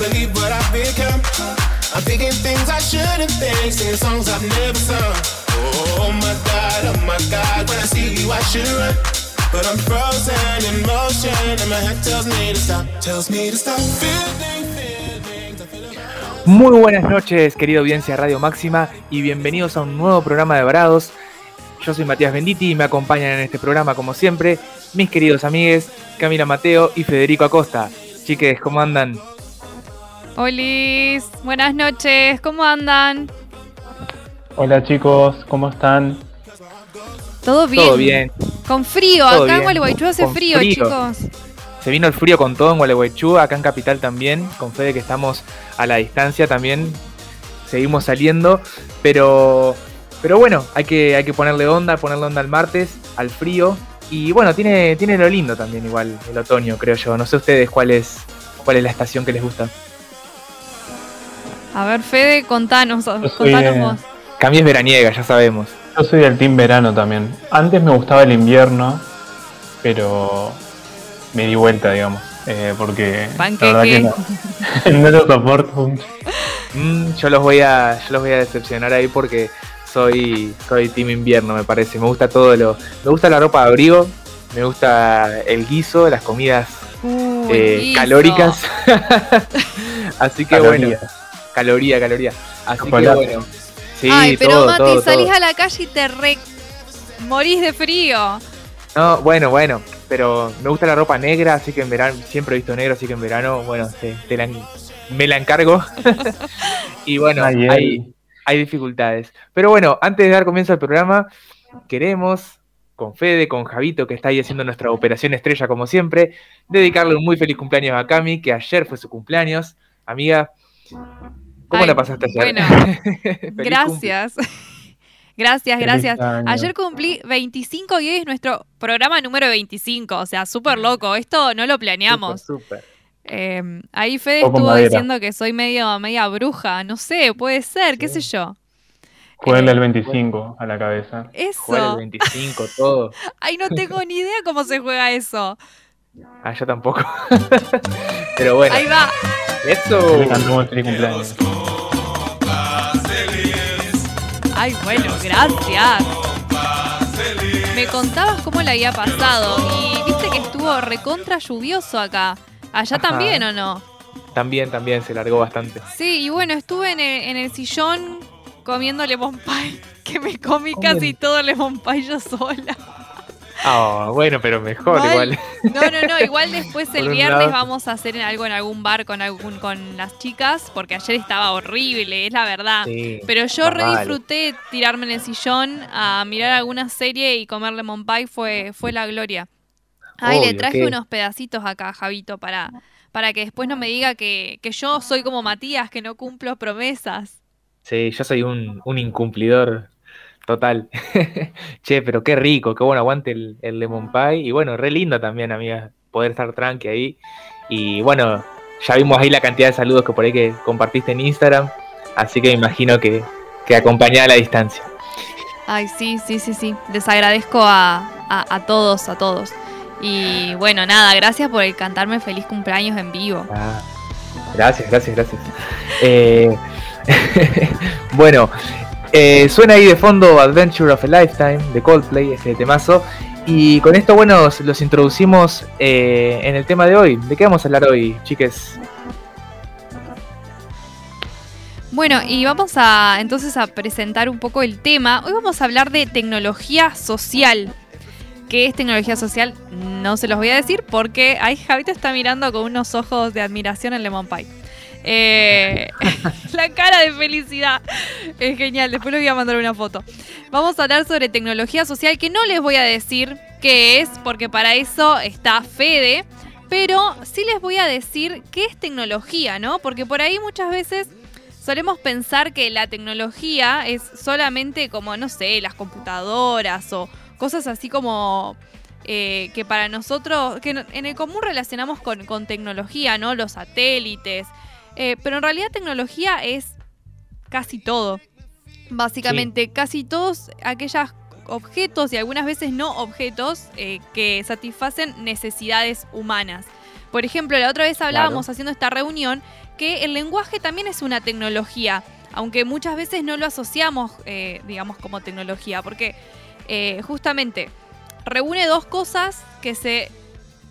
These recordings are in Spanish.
Believe what I've become. I'm thinking things I shouldn't think, singing songs I've never sung. Oh, oh my god, oh my god, when I see you I should run. But I'm frozen in motion, and my head tells me to stop, tells me to stop. Feeling Muy buenas noches, querido audiencia Radio Máxima, y bienvenidos a un nuevo programa de Varados. Yo soy Matías Benditi y me acompañan en este programa, como siempre, mis queridos amigues Camila Mateo y Federico Acosta. Chiques, ¿cómo andan? Olis, buenas noches, ¿cómo andan? Hola chicos, ¿cómo están? ¿Todo bien? Todo bien. Con frío, Todo acá en bien. Gualeguaychú hace frío. chicos. Se vino el frío con todo en Gualeguaychú, acá en Capital también, con Fede que estamos a la distancia también, seguimos saliendo, pero, pero bueno, hay que, hay que ponerle onda, ponerle onda al martes, al frío, y bueno, tiene, tiene lo lindo también igual el otoño, creo yo. No sé ustedes cuál es, cuál es la estación que les gusta. A ver, Fede, contanos, soy contanos de- vos. Cami es veraniega, ya sabemos. Yo soy del team verano también. Antes me gustaba el invierno, pero me di vuelta, digamos. eh, porque Panqueque. la verdad que no, no lo soporto mucho. Mm, yo los voy a, yo los voy a decepcionar ahí porque soy, soy team invierno, me parece. Me gusta todo lo, me gusta la ropa de abrigo, me gusta el guiso, las comidas Uh, eh, calóricas. Así que Caloría. bueno, caloría, caloría. Así Chocolate. que bueno. Sí, Ay, pero todo, Mati, todo, salís todo. a la calle y te re... morís de frío. No, bueno, bueno, pero me gusta la ropa negra, así que en verano, siempre he visto negro, así que en verano, bueno, te- te la- me la encargo. y bueno, Ay, hay, ay. hay dificultades. Pero bueno, antes de dar comienzo al programa, queremos, con Fede, con Javito, que está ahí haciendo nuestra operación estrella como siempre, dedicarle un muy feliz cumpleaños a Cami, que ayer fue su cumpleaños. Amiga, ¿cómo Ay, la pasaste ayer? bueno, Feliz cumple. Gracias. gracias. Ayer cumplí 25 y hoy es nuestro programa número 25. O sea, súper loco. Esto no lo planeamos. Súper, súper. Eh, ahí Fede estuvo madera. diciendo que soy medio media bruja. No sé, puede ser, qué sé yo. Jueguenle Eh, el 25 a la cabeza. Jugar el Eso. 25, todo. Ay, no tengo ni idea cómo se juega eso. Ah, yo tampoco. Pero bueno, Ahí va. eso. Le cantamos feliz cumpleaños. Ay, bueno, gracias. Me contabas cómo le había pasado y viste que estuvo recontra lluvioso acá. Allá Ajá. también o no? También, también se largó bastante. Sí, y bueno, estuve en el, en el sillón comiendo lemon pie, que me comí casi todo el lemon pie yo sola. Ah, bueno, pero mejor Mal. igual. No, no, no, igual después el viernes lado. vamos a hacer algo en algún bar con algún con las chicas, porque ayer estaba horrible, es la verdad. Sí. Pero yo re disfruté tirarme en el sillón a mirar alguna serie y comer lemon pie, fue, fue la gloria. Ay, le traje ¿qué? unos pedacitos acá, Javito, para, para que después no me diga que, que yo soy como Matías, que no cumplo promesas. Sí, yo soy un, un incumplidor total. che, pero qué rico, qué bueno, aguante el, el lemon pie. Y bueno, re lindo también, amiga, poder estar tranqui ahí. Y bueno, ya vimos ahí la cantidad de saludos que por ahí que compartiste en Instagram. Así que me imagino que, que acompañada a la distancia. Ay, sí, sí, sí, sí. Les agradezco a, a, a todos, a todos. Y bueno, nada, gracias por el cantarme feliz cumpleaños en vivo. Ah, gracias, gracias, gracias. Eh, bueno, eh, suena ahí de fondo Adventure of a Lifetime de Coldplay, este temazo. Y con esto, bueno, los introducimos eh, en el tema de hoy. ¿De qué vamos a hablar hoy, chiques? Bueno, y vamos a entonces a presentar un poco el tema. Hoy vamos a hablar de tecnología social. ¿Qué es tecnología social? No se los voy a decir porque ahí Javito está mirando con unos ojos de admiración en Lemon Pie. Eh, la cara de felicidad es genial. Después les voy a mandar una foto. Vamos a hablar sobre tecnología social que no les voy a decir qué es porque para eso está Fede. Pero sí les voy a decir qué es tecnología, ¿no? Porque por ahí muchas veces solemos pensar que la tecnología es solamente como, no sé, las computadoras o cosas así como eh, que para nosotros, que en el común relacionamos con, con tecnología, ¿no? Los satélites, eh, pero en realidad tecnología es casi todo. Básicamente, casi todos aquellos objetos y algunas veces no objetos eh, que satisfacen necesidades humanas. Por ejemplo, la otra vez hablábamos haciendo esta reunión que el lenguaje también es una tecnología, aunque muchas veces no lo asociamos, eh, digamos, como tecnología, porque justamente reúne dos cosas que se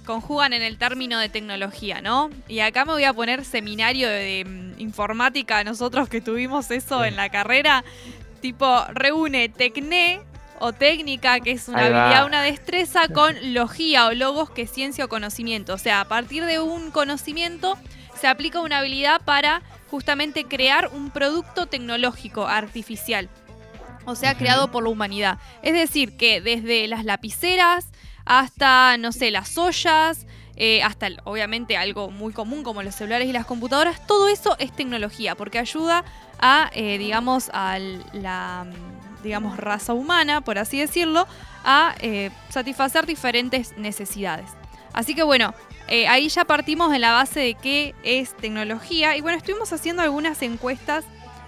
conjugan en el término de tecnología, ¿no? Y acá me voy a poner seminario de, mm, informática, nosotros que tuvimos eso en la carrera, tipo reúne tecné o técnica, que es una habilidad, una destreza, con logía o logos, que es ciencia o conocimiento. O sea, a partir de un conocimiento se aplica una habilidad para justamente crear un producto tecnológico artificial. O sea, creado por la humanidad. Es decir, que desde las lapiceras, hasta, no sé, las ollas, eh, hasta obviamente algo muy común como los celulares y las computadoras, todo eso es tecnología, porque ayuda a, eh, digamos, a la digamos, raza humana, por así decirlo, a eh, satisfacer diferentes necesidades. Así que bueno, ahí ya partimos de la base de qué es tecnología y bueno, estuvimos haciendo algunas encuestas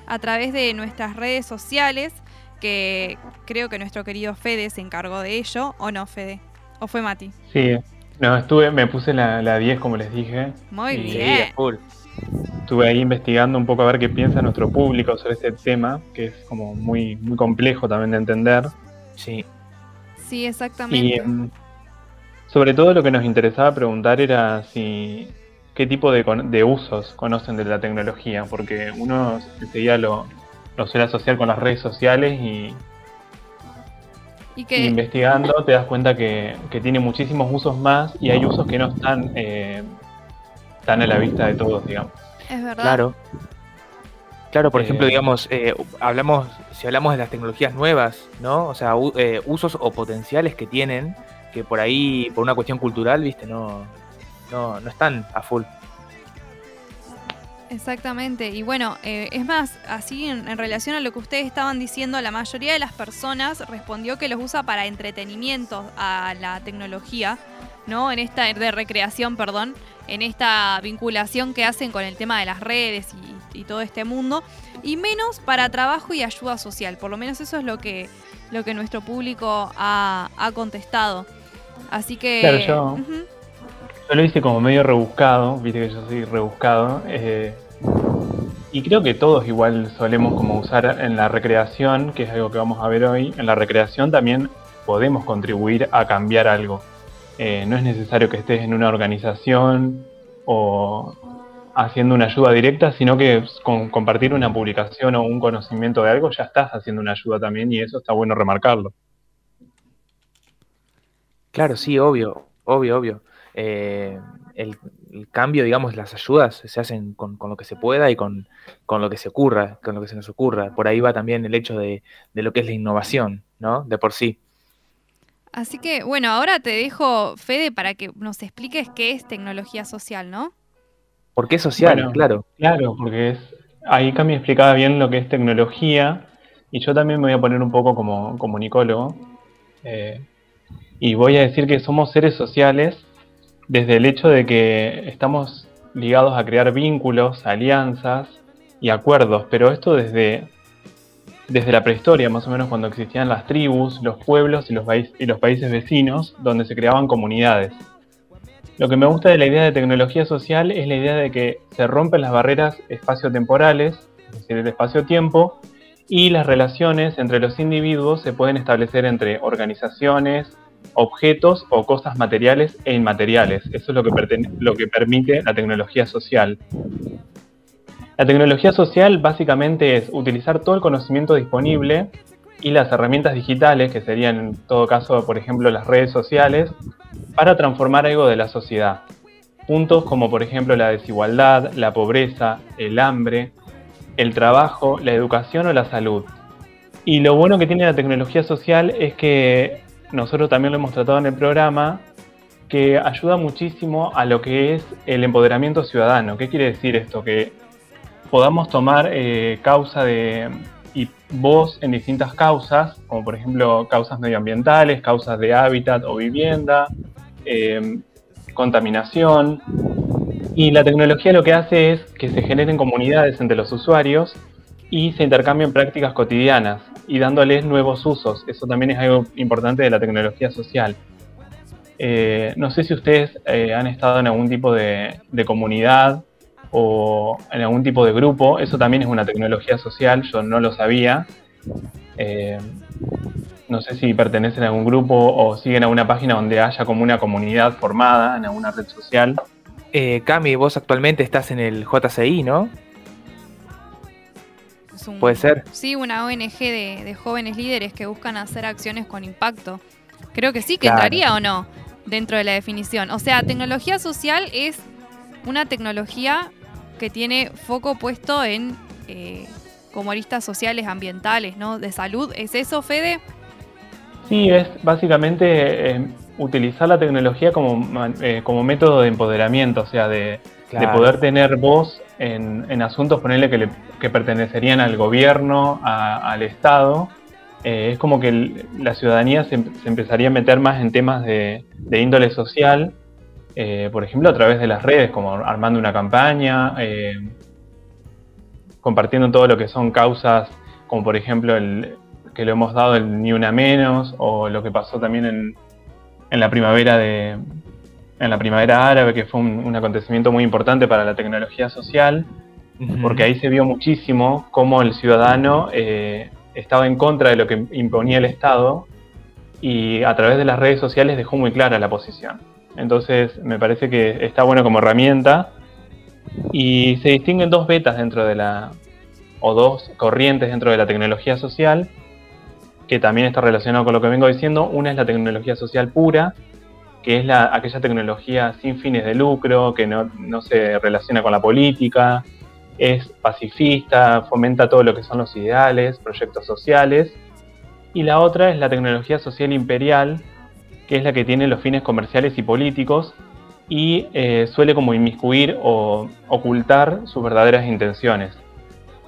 a través de nuestras redes sociales, que creo que nuestro querido Fede se encargó de ello, ¿o no, Fede? ¿O fue Mati? Sí, no, estuve, me puse la, la 10 como les dije. Muy bien. Estuve ahí investigando un poco a ver qué piensa nuestro público sobre este tema, que es como muy, muy complejo también de entender. Sí. Sí, exactamente. Y mm, sobre todo lo que nos interesaba preguntar era si qué tipo de, de usos conocen de la tecnología, porque uno enseguida lo, lo suele asociar con las redes sociales y y investigando te das cuenta que, tiene muchísimos usos más y hay usos que no están eh, tan a la vista de todos, digamos. Es verdad. Claro. Claro, por ejemplo, eh, digamos, eh, hablamos, si hablamos de las tecnologías nuevas, ¿no? O sea, usos o potenciales que tienen, que por ahí, por una cuestión cultural, viste, no, no, no están a full. Exactamente, y bueno, eh, es más, así en, relación a lo que ustedes estaban diciendo, la mayoría de las personas respondió que los usa para entretenimiento a la tecnología, ¿no? En esta, de recreación, perdón, en esta vinculación que hacen con el tema de las redes y, todo este mundo, y menos para trabajo y ayuda social, por lo menos eso es lo que, lo que nuestro público ha, contestado. Así que... yo, yo lo hice como medio rebuscado, viste que yo soy rebuscado. Eh, y creo que todos igual solemos como usar en la recreación, que es algo que vamos a ver hoy, en la recreación también podemos contribuir a cambiar algo. Eh, no es necesario que estés en una organización o haciendo una ayuda directa, sino que con compartir una publicación o un conocimiento de algo ya estás haciendo una ayuda también y eso está bueno remarcarlo. Claro, sí, obvio, obvio, obvio. Eh, el, cambio, digamos, las ayudas se hacen con, lo que se pueda y con, lo que se ocurra, con lo que se nos ocurra. Por ahí va también el hecho de, lo que es la innovación, ¿no? De por sí. Así que, bueno, ahora te dejo, Fede, para que nos expliques qué es tecnología social, ¿no? ¿Por qué social? claro. Claro, porque es, ahí Cami explicaba bien lo que es tecnología y yo también me voy a poner un poco como comunicólogo. Eh, y voy a decir que somos seres sociales desde el hecho de que estamos ligados a crear vínculos, alianzas y acuerdos, pero esto desde, desde la prehistoria, más o menos cuando existían las tribus, los pueblos y los, y los países vecinos, donde se creaban comunidades. Lo que me gusta de la idea de tecnología social es la idea de que se rompen las barreras espaciotemporales es decir, el espacio-tiempo, y las relaciones entre los individuos se pueden establecer entre organizaciones, objetos o cosas materiales e inmateriales. Eso es lo que, lo que permite la tecnología social. La tecnología social básicamente es utilizar todo el conocimiento disponible y las herramientas digitales, que serían en todo caso, por ejemplo, las redes sociales, para transformar algo de la sociedad. Puntos como por ejemplo la desigualdad, la pobreza, el hambre, el trabajo, la educación o la salud. Y lo bueno que tiene la tecnología social es que nosotros también lo hemos tratado en el programa, que ayuda muchísimo a lo que es el empoderamiento ciudadano. ¿Qué quiere decir esto? Que podamos tomar eh, causa de y voz en distintas causas, como por ejemplo causas medioambientales, causas de hábitat o vivienda, eh, contaminación. Y la tecnología lo que hace es que se generen comunidades entre los usuarios y se intercambien prácticas cotidianas y dándoles nuevos usos. Eso también es algo importante de la tecnología social. Eh, no sé si ustedes eh, han estado en algún tipo de, comunidad o en algún tipo de grupo. Eso también es una tecnología social, yo no lo sabía. Eh, no sé si pertenecen a algún grupo o siguen a una página donde haya como una comunidad formada en alguna red social. Cami, vos actualmente estás en el JCI, ¿no? Puede ser. Sí, una ONG de, jóvenes líderes que buscan hacer acciones con impacto. Creo que sí, que entraría o no dentro de la definición. O sea, tecnología social es una tecnología que tiene foco puesto en eh, como aristas sociales, ambientales, ¿no? De salud. ¿Es eso, Fede? Sí, es básicamente eh, utilizar la tecnología como, eh, como método de empoderamiento, o sea, de, de poder tener voz en, asuntos, ponerle que, que, pertenecerían al gobierno, al Estado. Eh, es como que la ciudadanía se, empezaría a meter más en temas de, índole social, eh, por ejemplo, a través de las redes, como armando una campaña, eh, compartiendo todo lo que son causas, como por ejemplo el que lo hemos dado el Ni Una Menos, o lo que pasó también en, en la primavera de, en la primavera árabe, que fue un, acontecimiento muy importante para la tecnología social, porque ahí se vio muchísimo cómo el ciudadano eh, estaba en contra de lo que imponía el Estado y a través de las redes sociales dejó muy clara la posición. Entonces me parece que está bueno como herramienta y se distinguen dos betas dentro de la, o dos corrientes dentro de la tecnología social, que también está relacionado con lo que vengo diciendo. Una es la tecnología social pura, que es la, aquella tecnología sin fines de lucro, que no, se relaciona con la política, es pacifista, fomenta todo lo que son los ideales, proyectos sociales. Y la otra es la tecnología social imperial, que es la que tiene los fines comerciales y políticos y eh, suele como inmiscuir o ocultar sus verdaderas intenciones.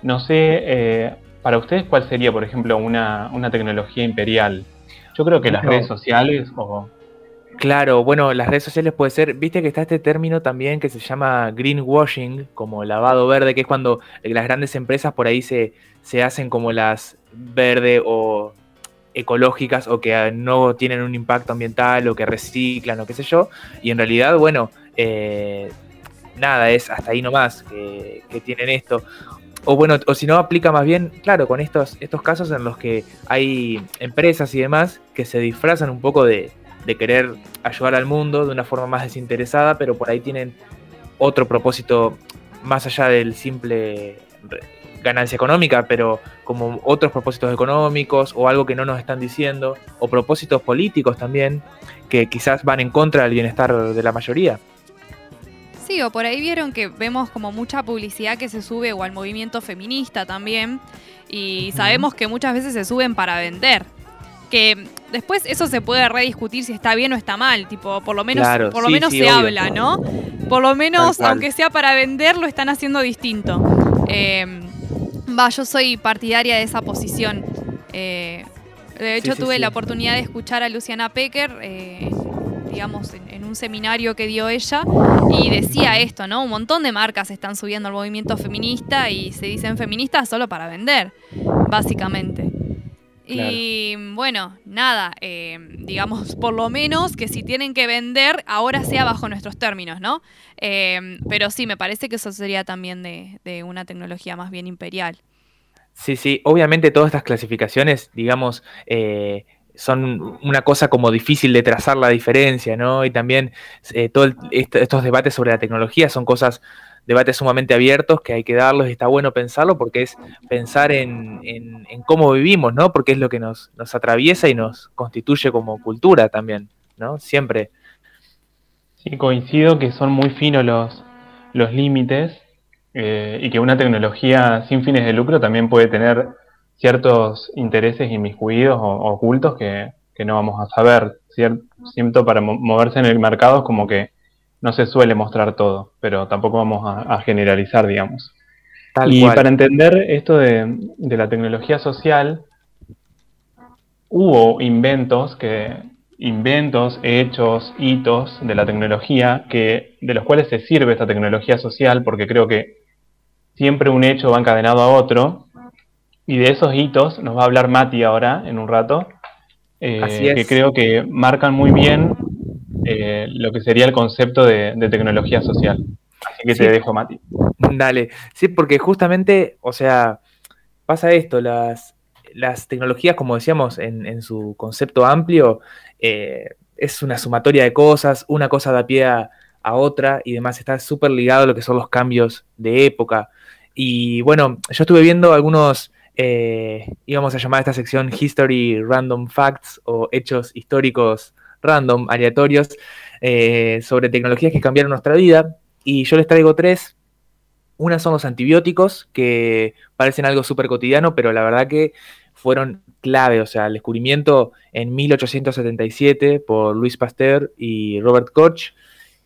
No sé, eh, para ustedes, ¿cuál sería, por ejemplo, una, tecnología imperial? Yo creo que las redes sociales o Claro, bueno, las redes sociales puede ser, viste que está este término también que se llama greenwashing, como lavado verde, que es cuando las grandes empresas por ahí se, se hacen como las verde o ecológicas o que no tienen un impacto ambiental o que reciclan o qué sé yo, y en realidad, bueno, eh, nada, es hasta ahí nomás que, que tienen esto. O bueno, o si no, aplica más bien, claro, con estos, estos casos en los que hay empresas y demás que se disfrazan un poco de, de querer ayudar al mundo de una forma más desinteresada, pero por ahí tienen otro propósito más allá del simple ganancia económica, pero como otros propósitos económicos o algo que no nos están diciendo, o propósitos políticos también, que quizás van en contra del bienestar de la mayoría. Sí, o por ahí vieron que vemos como mucha publicidad que se sube o al movimiento feminista también, y sabemos que muchas veces se suben para vender que después eso se puede rediscutir si está bien o está mal, tipo, por lo menos, por lo menos se habla, ¿no? Por lo menos, aunque sea para vender, lo están haciendo distinto. Em, va, yo soy partidaria de esa posición. Eh, de hecho, tuve la oportunidad de escuchar a Luciana Pecker, eh, digamos, en, un seminario que dio ella, y decía esto, ¿no? Un montón de marcas están subiendo al movimiento feminista y se dicen feministas solo para vender, básicamente. Y bueno, nada, eh, digamos, por lo menos que si tienen que vender, ahora sea bajo nuestros términos, ¿no? Eh, pero sí, me parece que eso sería también de, de una tecnología más bien imperial. Sí, sí, obviamente todas estas clasificaciones, digamos, eh, son una cosa como difícil de trazar la diferencia, ¿no? Y también eh, todos estos debates sobre la tecnología son cosas, debates sumamente abiertos que hay que darlos y está bueno pensarlo porque es pensar en, cómo vivimos, ¿no? Porque es lo que nos, nos atraviesa y nos constituye como cultura también, ¿no? Siempre. Sí, coincido que son muy finos los, los límites eh, y que una tecnología sin fines de lucro también puede tener ciertos intereses inmiscuidos o, ocultos que, no vamos a saber. Siento para moverse en el mercado es como que no se suele mostrar todo, pero tampoco vamos a, generalizar, digamos. y para entender esto de, de, la tecnología social, hubo inventos que inventos, hechos, hitos de la tecnología que de los cuales se sirve esta tecnología social, porque creo que siempre un hecho va encadenado a otro, y de esos hitos nos va a hablar Mati ahora, en un rato, eh, que creo que marcan muy bien eh, lo que sería el concepto de, tecnología social. Así que te dejo, Mati. Dale, sí, porque justamente, o sea, pasa esto, las, las tecnologías, como decíamos, en, su concepto amplio, eh, es una sumatoria de cosas, una cosa da pie a, a otra y demás, está súper ligado a lo que son los cambios de época. Y bueno, yo estuve viendo algunos eh, íbamos a llamar a esta sección History Random Facts o hechos históricos random, aleatorios, eh, sobre tecnologías que cambiaron nuestra vida. Y yo les traigo tres. Una son los antibióticos, que parecen algo súper cotidiano, pero la verdad que fueron clave. O sea, el descubrimiento en 1877 por Luis Pasteur y Robert Koch.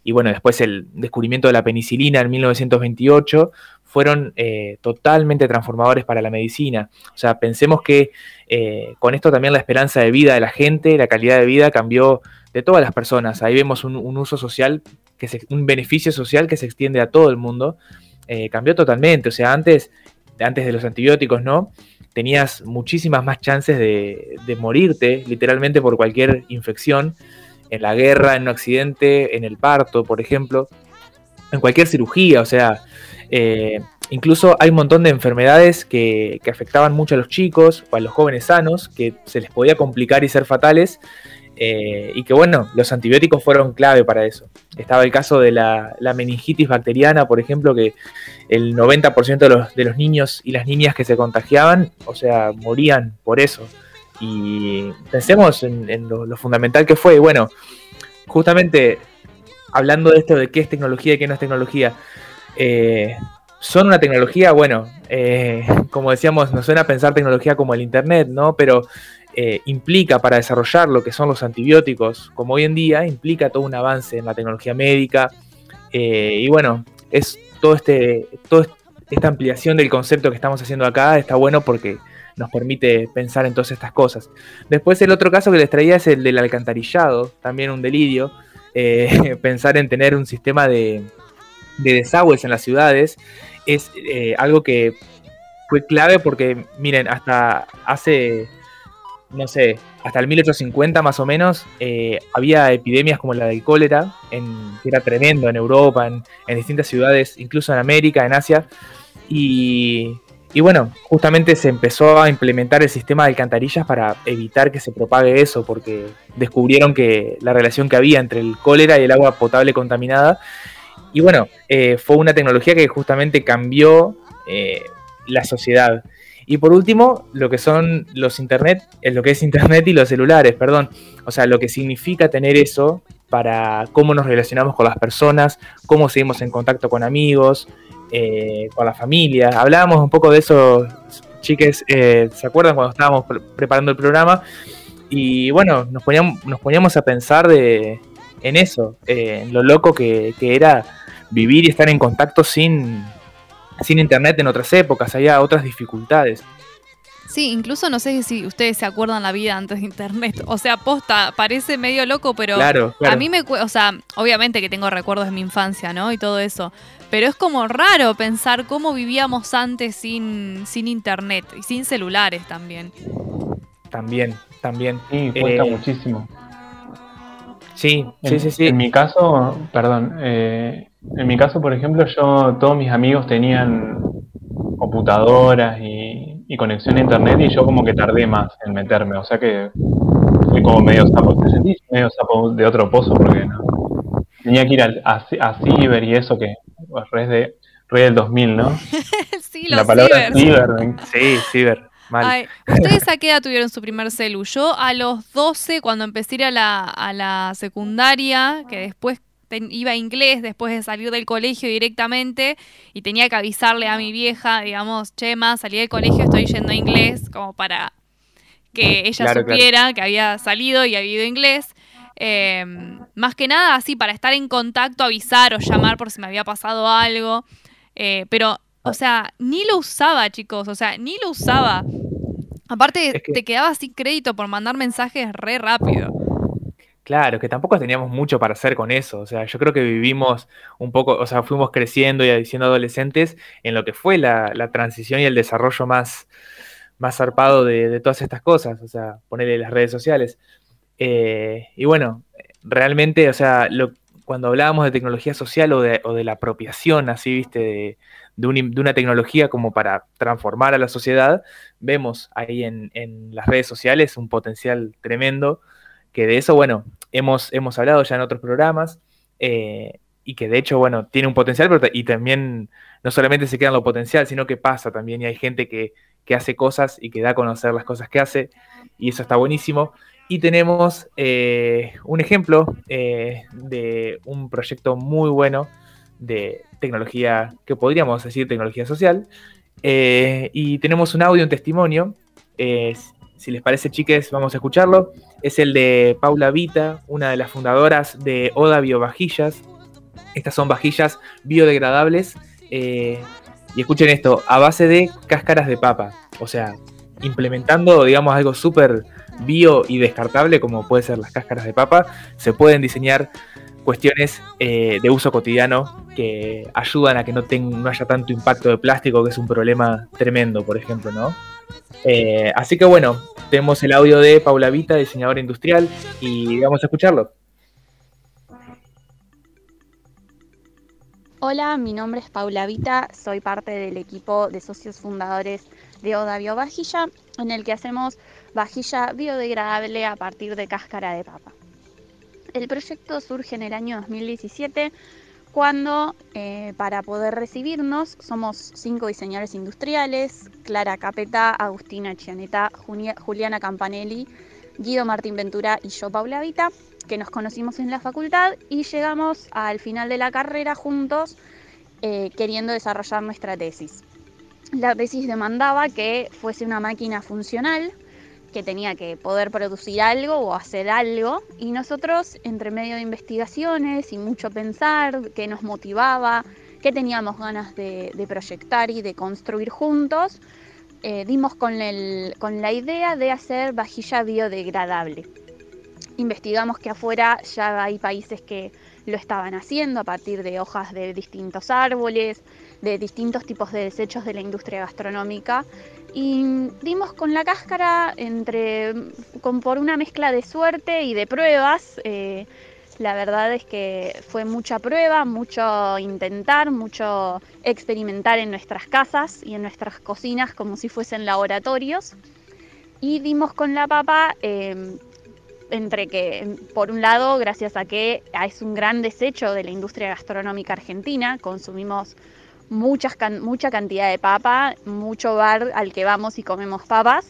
Y bueno, después el descubrimiento de la penicilina en 1928 fueron eh, totalmente transformadores para la medicina. O sea, pensemos que eh, con esto también la esperanza de vida de la gente, la calidad de vida cambió de todas las personas. Ahí vemos un, uso social, que un beneficio social que se extiende a todo el mundo. Eh, cambió totalmente. O sea, antes, antes de los antibióticos, ¿no? Tenías muchísimas más chances de morirte, literalmente, por cualquier infección. En la guerra, en un accidente, en el parto, por ejemplo. En cualquier cirugía, o sea, eh, incluso hay un montón de enfermedades que, afectaban mucho a los chicos o a los jóvenes sanos, que se les podía complicar y ser fatales, eh, y que bueno, los antibióticos fueron clave para eso. Estaba el caso de la, meningitis bacteriana, por ejemplo, que el 90% de los, de los niños y las niñas que se contagiaban, o sea, morían por eso. Y pensemos en, lo, fundamental que fue. Y bueno, justamente hablando de esto de qué es tecnología y qué no es tecnología, eh, son una tecnología, bueno, eh, como decíamos, nos suena a pensar tecnología como el Internet, ¿no? Pero eh, implica para desarrollar lo que son los antibióticos, como hoy en día, implica todo un avance en la tecnología médica. y bueno, es todo este, toda esta ampliación del concepto que estamos haciendo acá está bueno porque nos permite pensar en todas estas cosas. Después el otro caso que les traía es el del alcantarillado, también un delirio, pensar en tener un sistema de, de desagües en las ciudades es eh, algo que fue clave porque, miren, hasta hace, no sé, hasta el 1850 más o menos, eh, había epidemias como la del cólera, en, que era tremendo en Europa, en, distintas ciudades, incluso en América, en Asia. Y, y, bueno, justamente se empezó a implementar el sistema de alcantarillas para evitar que se propague eso, porque descubrieron que la relación que había entre el cólera y el agua potable contaminada y bueno, eh, fue una tecnología que justamente cambió eh, la sociedad. Y por último, lo que son los internet, eh, lo que es internet y los celulares, perdón. O sea, lo que significa tener eso para cómo nos relacionamos con las personas, cómo seguimos en contacto con amigos, con la familia. Hablábamos un poco de eso, chiques, ¿se acuerdan cuando estábamos preparando el programa? Y bueno, nos poníamos, nos poníamos a pensar de, en eso, en lo loco que, que era vivir y estar en contacto sin, sin internet en otras épocas, había otras dificultades. Sí, incluso no sé si ustedes se acuerdan la vida antes de internet. O sea, posta, parece medio loco, pero a mí me, o sea, obviamente que tengo recuerdos de mi infancia, ¿no? Y todo eso. Pero es como raro pensar cómo vivíamos antes sin, sin internet y sin celulares también. También, también. Sí, cuesta muchísimo. Sí, en, sí, sí, sí. En mi caso, perdón, en mi caso, por ejemplo, yo, todos mis amigos tenían computadoras y, y, conexión a internet y yo como que tardé más en meterme, o sea que fui como medio sapo, te sentís medio sapo de otro pozo porque no, tenía que ir a, a, Ciber y eso que red de red del 2000, ¿no? sí, los La palabra ciber. Sí, ciber. Mal. ¿Ustedes a qué edad tuvieron su primer celu? Yo a los 12, cuando empecé a ir a la, a la secundaria, que después iba a inglés después de salir del colegio directamente y tenía que avisarle a mi vieja, digamos, Chema, salí del colegio, estoy yendo a inglés, como para que ella supiera que había salido y había ido a inglés. Em, más que nada así, para estar en contacto, avisar o llamar por si me había pasado algo. Eh, pero, o sea, ni lo usaba, chicos, o sea, ni lo usaba. Aparte, te quedaba sin crédito por mandar mensajes re rápido. Claro, que tampoco teníamos mucho para hacer con eso. O sea, yo creo que vivimos un poco, o sea, fuimos creciendo y siendo adolescentes en lo que fue la, transición y el desarrollo más, más zarpado de, todas estas cosas. O sea, ponerle las redes sociales. Eh, y bueno, realmente, o sea, lo, cuando hablábamos de tecnología social o de, o de la apropiación, así, viste, de, de, una tecnología como para transformar a la sociedad, vemos ahí en, las redes sociales un potencial tremendo que de eso, bueno, hemos, hemos hablado ya en otros programas, eh, y que de hecho, bueno, tiene un potencial, pero y también no solamente se queda en lo potencial, sino que pasa también, y hay gente que, hace cosas y que da a conocer las cosas que hace, y eso está buenísimo. Y tenemos eh, un ejemplo eh, de un proyecto muy bueno de tecnología, que podríamos decir tecnología social, y tenemos un audio, un testimonio, si les parece, chiques, vamos a escucharlo. Es el de Paula Vita, una de las fundadoras de Oda Biovajillas. Estas son vajillas biodegradables. Eh, y escuchen esto, a base de cáscaras de papa. O sea, implementando, digamos, algo súper bio y descartable, como puede ser las cáscaras de papa, se pueden diseñar cuestiones eh, de uso cotidiano que ayudan a que no, no haya tanto impacto de plástico, que es un problema tremendo, por ejemplo, ¿no? Eh, así que bueno, tenemos el audio de Paula Vita, diseñadora industrial, y vamos a escucharlo. Hola, mi nombre es Paula Vita, soy parte del equipo de socios fundadores de Oda Biovajilla, en el que hacemos vajilla biodegradable a partir de cáscara de papa. El proyecto surge en el año 2017 cuando eh, para poder recibirnos somos cinco diseñadores industriales, Clara Capeta, Agustina Chianeta, Juliana Campanelli, Guido Martín Ventura y yo, Paula Vita, que nos conocimos en la facultad y llegamos al final de la carrera juntos eh, queriendo desarrollar nuestra tesis. La tesis demandaba que fuese una máquina funcional, que tenía que poder producir algo o hacer algo y nosotros entre medio de investigaciones y mucho pensar que nos motivaba, que teníamos ganas de, proyectar y de construir juntos, eh, dimos con, con la idea de hacer vajilla biodegradable. Investigamos que afuera ya hay países que lo estaban haciendo a partir de hojas de distintos árboles, de distintos tipos de desechos de la industria gastronómica y dimos con la cáscara entre con, por una mezcla de suerte y de pruebas. Eh, la verdad es que fue mucha prueba, mucho intentar, mucho experimentar en nuestras casas y en nuestras cocinas como si fuesen laboratorios. Y dimos con la papa em, entre que, por un lado, gracias a que es un gran desecho de la industria gastronómica argentina, consumimos muchas, mucha cantidad de papa, mucho bar al que vamos y comemos papas.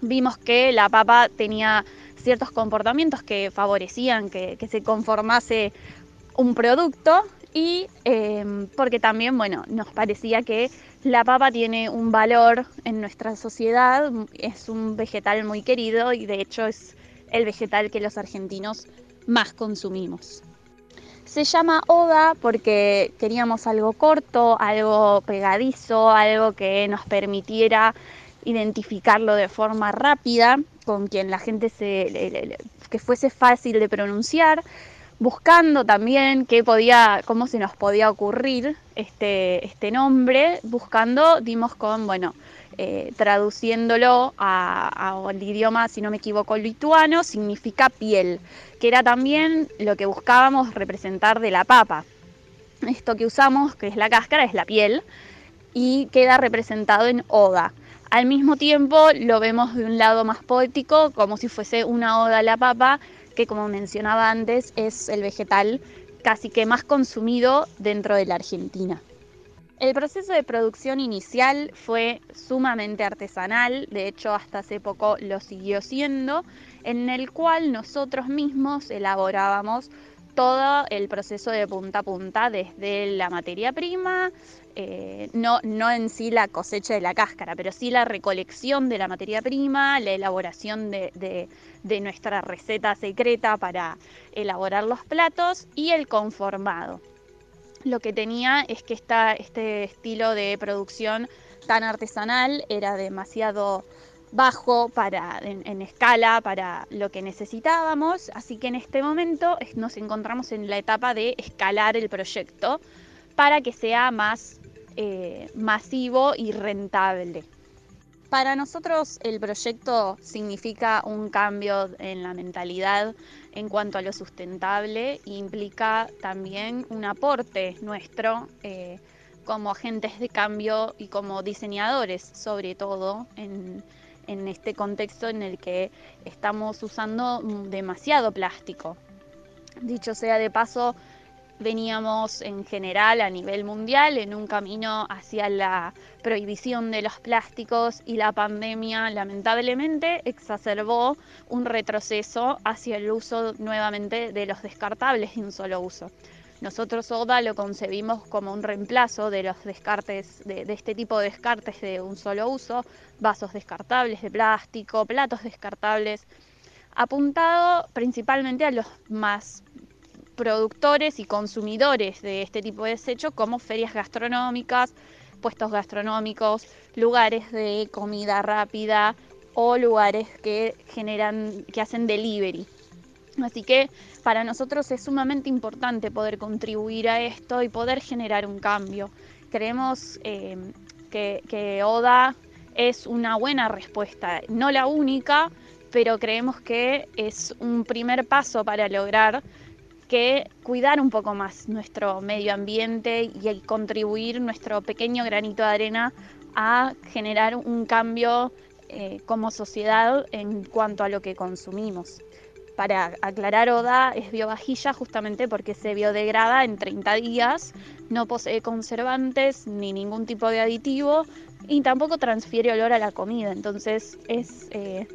Vimos que la papa tenía ciertos comportamientos que favorecían que, se conformase un producto y em, porque también, bueno, nos parecía que la papa tiene un valor en nuestra sociedad, es un vegetal muy querido y de hecho es el vegetal que los argentinos más consumimos. Se llama Oda porque queríamos algo corto, algo pegadizo, algo que nos permitiera identificarlo de forma rápida, con quien la gente se que fuese fácil de pronunciar, buscando también qué podía, cómo se nos podía ocurrir este, este nombre, buscando dimos con bueno eh, traduciéndolo al idioma, si no me equivoco, lituano, significa piel, que era también lo que buscábamos representar de la papa. Esto que usamos, que es la cáscara, es la piel, y queda representado en oda. Al mismo tiempo lo vemos de un lado más poético, como si fuese una oda a la papa, que como mencionaba antes es el vegetal casi que más consumido dentro de la Argentina. El proceso de producción inicial fue sumamente artesanal, de hecho hasta hace poco lo siguió siendo, en el cual nosotros mismos elaborábamos todo el proceso de punta a punta, desde la materia prima, eh, no, no en sí la cosecha de la cáscara, pero sí la recolección de la materia prima, la elaboración de, de nuestra receta secreta para elaborar los platos y el conformado lo que tenía es que este estilo de producción tan artesanal era demasiado bajo para, en, escala para lo que necesitábamos, así que en este momento nos encontramos en la etapa de escalar el proyecto para que sea más eh, masivo y rentable. Para nosotros el proyecto significa un cambio en la mentalidad en cuanto a lo sustentable implica también un aporte nuestro eh, como agentes de cambio y como diseñadores, sobre todo en, en este contexto en el que estamos usando demasiado plástico. Dicho sea de paso, veníamos en general a nivel mundial en un camino hacia la prohibición de los plásticos y la pandemia lamentablemente exacerbó un retroceso hacia el uso nuevamente de los descartables de un solo uso. Nosotros ODA lo concebimos como un reemplazo de los descartes, de, de este tipo de descartes de un solo uso, vasos descartables de plástico, platos descartables, apuntado principalmente a los más productores y consumidores de este tipo de desechos como ferias gastronómicas, puestos gastronómicos, lugares de comida rápida o lugares que generan, que hacen delivery. Así que para nosotros es sumamente importante poder contribuir a esto y poder generar un cambio. Creemos eh, que ODA es una buena respuesta, no la única, pero creemos que es un primer paso para lograr que cuidar un poco más nuestro medio ambiente y contribuir nuestro pequeño granito de arena a generar un cambio eh, como sociedad en cuanto a lo que consumimos. Para aclarar, ODA es biovajilla justamente porque se biodegrada en 30 días, no posee conservantes ni ningún tipo de aditivo y tampoco transfiere olor a la comida. Entonces es, eh,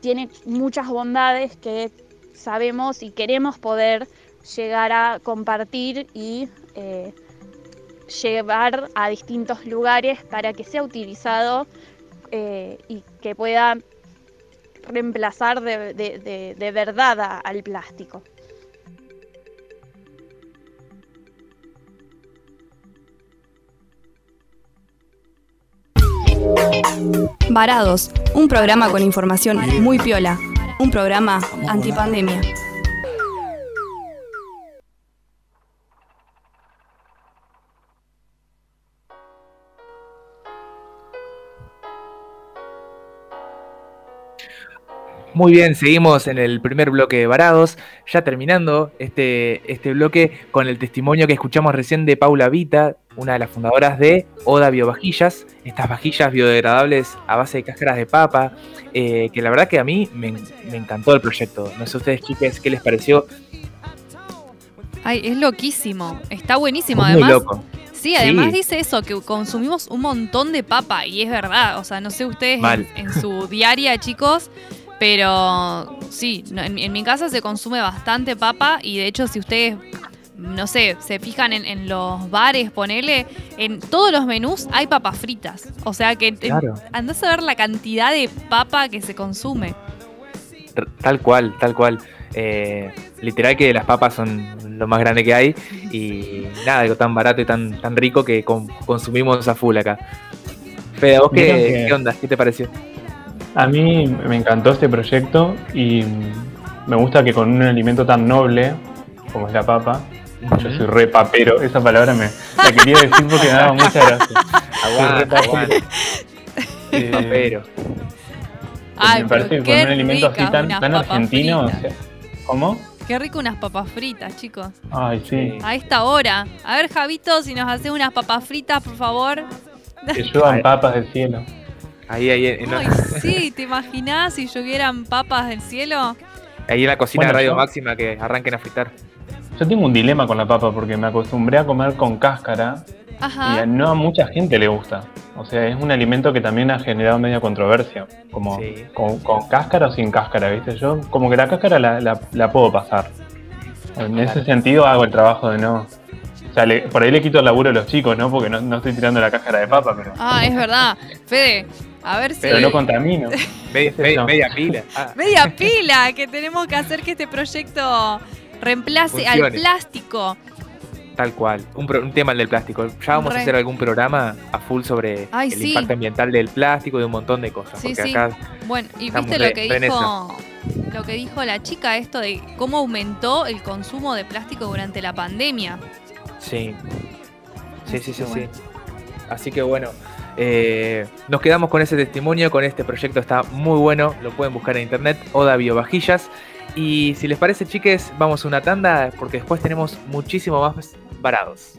tiene muchas bondades que sabemos y queremos poder llegar a compartir y eh, llevar a distintos lugares para que sea utilizado eh, y que pueda reemplazar de, verdad al plástico. Varados, un programa con información muy piola, un programa antipandemia. Muy bien, seguimos en el primer bloque de Varados, ya terminando este, este bloque con el testimonio que escuchamos recién de Paula Vita, una de las fundadoras de Oda Biovajillas, estas vajillas biodegradables a base de cáscaras de papa, eh, que la verdad que a mí me, encantó el proyecto. No sé ustedes, chicas, qué les pareció. Ay, es loquísimo, está buenísimo además. Muy loco. Sí, además dice eso, que consumimos un montón de papa y es verdad, o sea, no sé ustedes en su diaria, chicos, pero sí, en, mi casa se consume bastante papa y de hecho si ustedes, no sé, se fijan en, los bares, ponele, en todos los menús hay papas fritas. O sea que claro. andás a ver la cantidad de papa que se consume. Tal cual, tal cual. Eh, literal que las papas son lo más grande que hay y nada, algo tan barato y tan, tan rico que consumimos a full acá. Pero vos qué, qué onda? ¿Qué te pareció? A mí me encantó este proyecto y me gusta que con un alimento tan noble como es la papa, yo soy re papero, esa palabra me la quería decir porque me daba mucha gracia. Eh, Papero. Ay, me parece que con un alimento así tan, argentino. o sea, ¿Cómo? Qué rico unas papas fritas, chicos. Ay, sí. A esta hora. A ver, Javito, si nos hace unas papas fritas, por favor. Que lluevan papas del cielo. Ahí, ahí, en, Ay, sí, ¿te imaginás si llovieran papas del cielo? ahí en la cocina Bueno, de Radio yo- Máxima que arranquen a fritar. Yo tengo un dilema con la papa porque me acostumbré a comer con cáscara y a no a mucha gente le gusta. O sea, es un alimento que también ha generado media controversia. Como Sí. con, con cáscara o sin cáscara, ¿viste? Yo como que la cáscara la, la- la puedo pasar. En ese sentido hago el trabajo de no... O sea, le- por ahí le quito el laburo a los chicos, ¿no? Porque no, no estoy tirando la cáscara de papa, pero, Ah, es verdad. Fede, a ver si... pero no contamino. Media, media- no. media pila. Ah, Media pila, que tenemos que hacer que este proyecto reemplace al plástico. tal cual. Un, pro- un tema el del plástico. Ya vamos Re. a hacer algún programa a full sobre Ay, el sí. impacto ambiental del plástico y de un montón de cosas. Sí, sí. acá Bueno, y viste lo que dijo lo que dijo la chica esto de cómo aumentó el consumo de plástico durante la pandemia. Sí. Sí, sí, sí, Así que sí. Así que bueno, eh, nos quedamos con ese testimonio, con este proyecto está muy bueno, lo pueden buscar en internet, Oda Biovajillas. Y si les parece, chiques, vamos a una tanda porque después tenemos muchísimo más varados.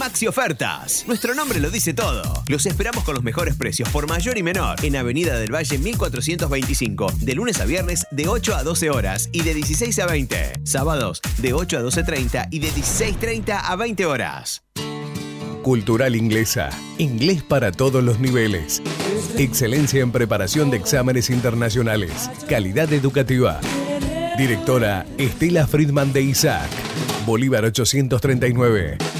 Maxi Ofertas. Nuestro nombre lo dice todo. Los esperamos con los mejores precios por mayor y menor en Avenida del Valle 1425, de lunes a viernes de 8 a 12 horas y de 16 a 20. Sábados de 8 a 12.30 y de 16.30 a 20 horas. Cultural Inglesa. Inglés para todos los niveles. Excelencia en preparación de exámenes internacionales. Calidad educativa. Directora Estela Friedman de Isaac. Bolívar 839.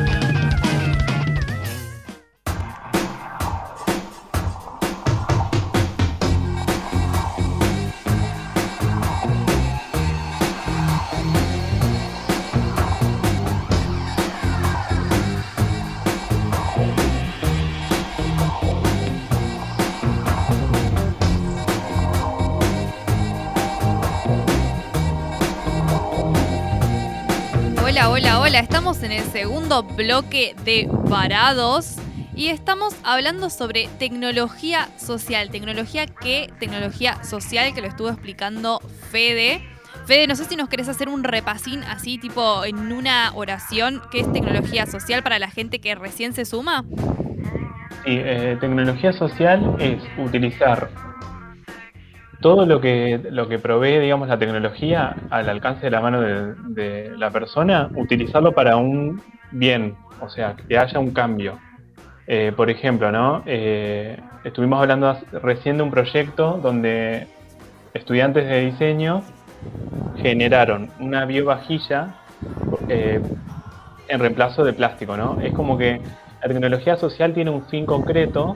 Hola, hola, hola. Estamos en el segundo bloque de Varados y estamos hablando sobre tecnología social. Tecnología qué? Tecnología social que lo estuvo explicando Fede. Fede, no sé si nos querés hacer un repasín así, tipo en una oración, qué es tecnología social para la gente que recién se suma. Sí, eh, tecnología social es utilizar todo lo que, lo que provee, digamos, la tecnología al alcance de la mano de, la persona, utilizarlo para un bien, o sea, que haya un cambio. Eh, por ejemplo, ¿no? Eh, estuvimos hablando recién de un proyecto donde estudiantes de diseño generaron una biovajilla eh, en reemplazo de plástico, ¿no? Es como que la tecnología social tiene un fin concreto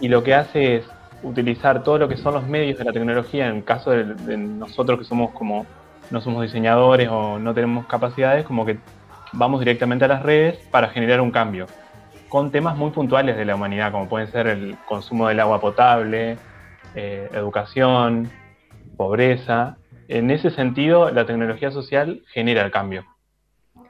y lo que hace es utilizar todo lo que son los medios de la tecnología, en el caso de, nosotros que somos como no somos diseñadores o no tenemos capacidades, como que vamos directamente a las redes para generar un cambio, con temas muy puntuales de la humanidad, como pueden ser el consumo del agua potable, eh, educación, pobreza. En ese sentido, la tecnología social genera el cambio.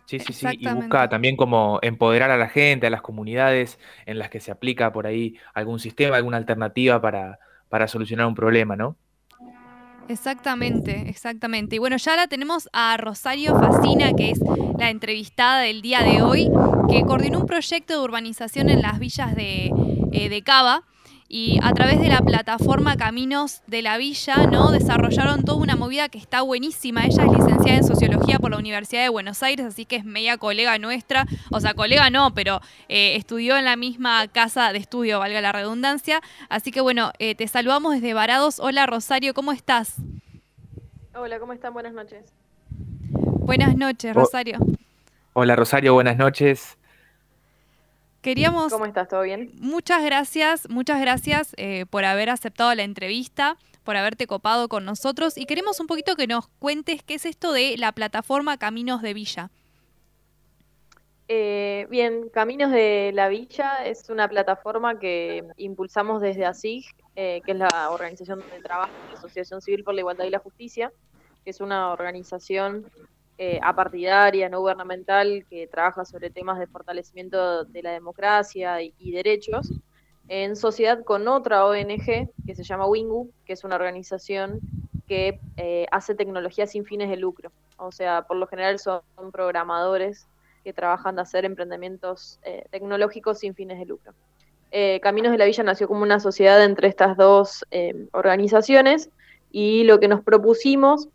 Sí, sí, sí. Y busca también como empoderar a la gente, a las comunidades en las que se aplica por ahí algún sistema, alguna alternativa para, para solucionar un problema, ¿no? Exactamente, exactamente. Y bueno, ya la tenemos a Rosario Facina, que es la entrevistada del día de hoy, que coordinó un proyecto de urbanización en las villas de, eh, de Cava y a través de la plataforma Caminos de la Villa, ¿no? Desarrollaron toda una movida que está buenísima. Ella es licenciada en Sociología por la Universidad de Buenos Aires, así que es media colega nuestra. O sea, colega no, pero eh, estudió en la misma casa de estudio, valga la redundancia. Así que bueno, eh, te saludamos desde Varados. Hola Rosario, ¿cómo estás? Hola, ¿cómo están? Buenas noches. Buenas noches, Rosario. Hola Rosario, buenas noches. Queríamos. ¿Cómo estás? ¿Todo bien? Muchas gracias, muchas gracias eh, por haber aceptado la entrevista, por haberte copado con nosotros y queremos un poquito que nos cuentes qué es esto de la plataforma Caminos de Villa. Eh, bien, Caminos de la Villa es una plataforma que impulsamos desde ASIG, eh, que es la organización donde trabaja la Asociación Civil por la Igualdad y la Justicia, que es una organización eh, apartidaria, no gubernamental, que trabaja sobre temas de fortalecimiento de la democracia y, derechos, en sociedad con otra ONG que se llama Wingu, que es una organización que eh, hace tecnología sin fines de lucro. O sea, por lo general son programadores que trabajan de hacer emprendimientos eh, tecnológicos sin fines de lucro. Caminos de la Villa nació como una sociedad entre estas dos organizaciones y lo que nos propusimos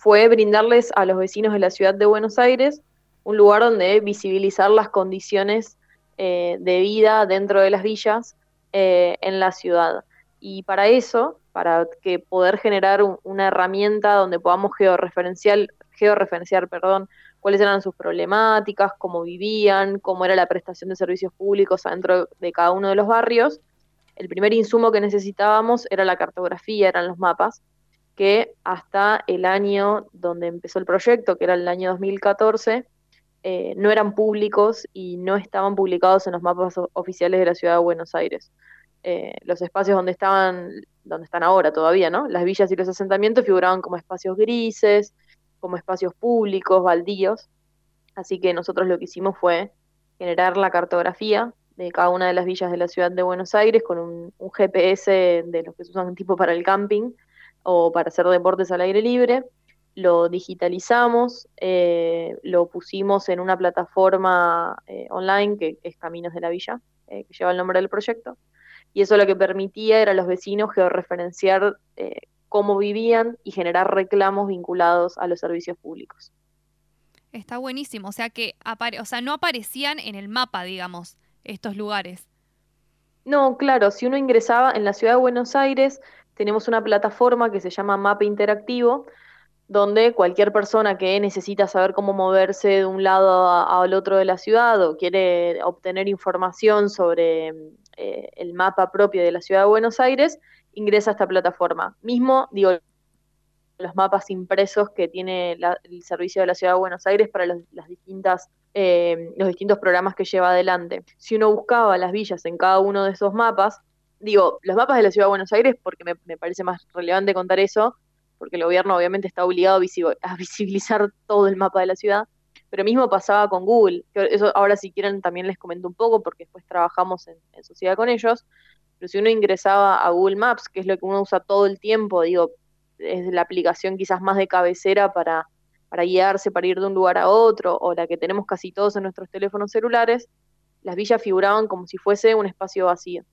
fue brindarles a los vecinos de la ciudad de Buenos Aires un lugar donde visibilizar las condiciones eh, de vida dentro de las villas eh, en la ciudad. Y para eso, para que poder generar una herramienta donde podamos georreferenciar, georreferenciar perdón, cuáles eran sus problemáticas, cómo vivían, cómo era la prestación de servicios públicos dentro de cada uno de los barrios, el primer insumo que necesitábamos era la cartografía, eran los mapas, que hasta el año donde empezó el proyecto, que era el año 2014, eh, no eran públicos y no estaban publicados en los mapas oficiales de la ciudad de Buenos Aires. Eh, los espacios donde estaban, donde están ahora todavía, ¿no? Las villas y los asentamientos figuraban como espacios grises, como espacios públicos, baldíos. Así que nosotros lo que hicimos fue generar la cartografía de cada una de las villas de la ciudad de Buenos Aires con un, un GPS de los que se usan tipo para el camping, o para hacer deportes al aire libre. Lo digitalizamos, eh, lo pusimos en una plataforma eh, online que es Caminos de la Villa, eh, que lleva el nombre del proyecto. Y eso lo que permitía era a los vecinos georreferenciar cómo vivían y generar reclamos vinculados a los servicios públicos. Está buenísimo, o sea que o sea, no aparecían en el mapa, digamos, estos lugares. No, claro, si uno ingresaba en la ciudad de Buenos Aires, tenemos una plataforma que se llama Mapa Interactivo, donde cualquier persona que necesita saber cómo moverse de un lado al otro de la ciudad o quiere obtener información sobre eh, el mapa propio de la ciudad de Buenos Aires, ingresa a esta plataforma. Mismo, digo, los mapas impresos que tiene el servicio de la ciudad de Buenos Aires para las distintas, eh, los distintos programas que lleva adelante. Si uno buscaba las villas en cada uno de esos mapas, digo, los mapas de la Ciudad de Buenos Aires, porque me, parece más relevante contar eso, porque el gobierno obviamente está obligado a, visibilizar todo el mapa de la ciudad, pero mismo pasaba con Google, eso ahora si quieren también les comento un poco, porque después trabajamos en, sociedad con ellos, pero si uno ingresaba a Google Maps, que es lo que uno usa todo el tiempo, digo, es la aplicación quizás más de cabecera para, para guiarse, para ir de un lugar a otro, o la que tenemos casi todos en nuestros teléfonos celulares, las villas figuraban como si fuese un espacio vacío.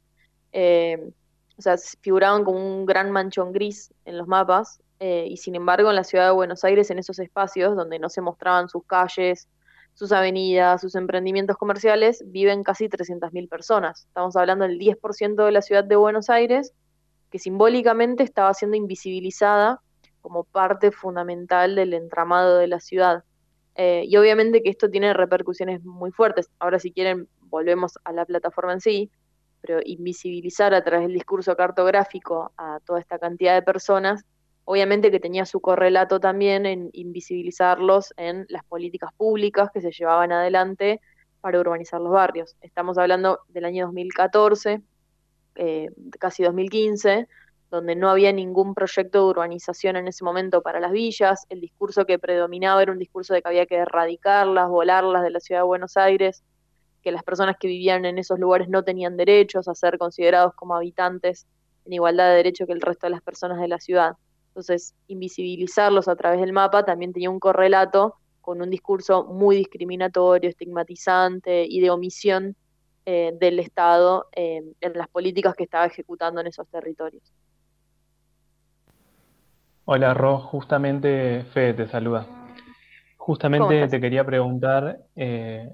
Eh, o sea, figuraban como un gran manchón gris en los mapas, eh, y sin embargo en la ciudad de Buenos Aires, en esos espacios donde no se mostraban sus calles, sus avenidas, sus emprendimientos comerciales, viven casi 300.000 personas. Estamos hablando del 10% de la ciudad de Buenos Aires, que simbólicamente estaba siendo invisibilizada como parte fundamental del entramado de la ciudad. Eh, y obviamente que esto tiene repercusiones muy fuertes. Ahora si quieren, volvemos a la plataforma en sí pero invisibilizar a través del discurso cartográfico a toda esta cantidad de personas, obviamente que tenía su correlato también en invisibilizarlos en las políticas públicas que se llevaban adelante para urbanizar los barrios. Estamos hablando del año 2014, eh, casi 2015, donde no había ningún proyecto de urbanización en ese momento para las villas, el discurso que predominaba era un discurso de que había que erradicarlas, volarlas de la ciudad de Buenos Aires, que las personas que vivían en esos lugares no tenían derechos a ser considerados como habitantes en igualdad de derecho que el resto de las personas de la ciudad. Entonces, invisibilizarlos a través del mapa también tenía un correlato con un discurso muy discriminatorio, estigmatizante y de omisión eh, del Estado eh, en las políticas que estaba ejecutando en esos territorios. Hola, Ro, justamente Fede te saluda. Justamente te quería preguntar eh,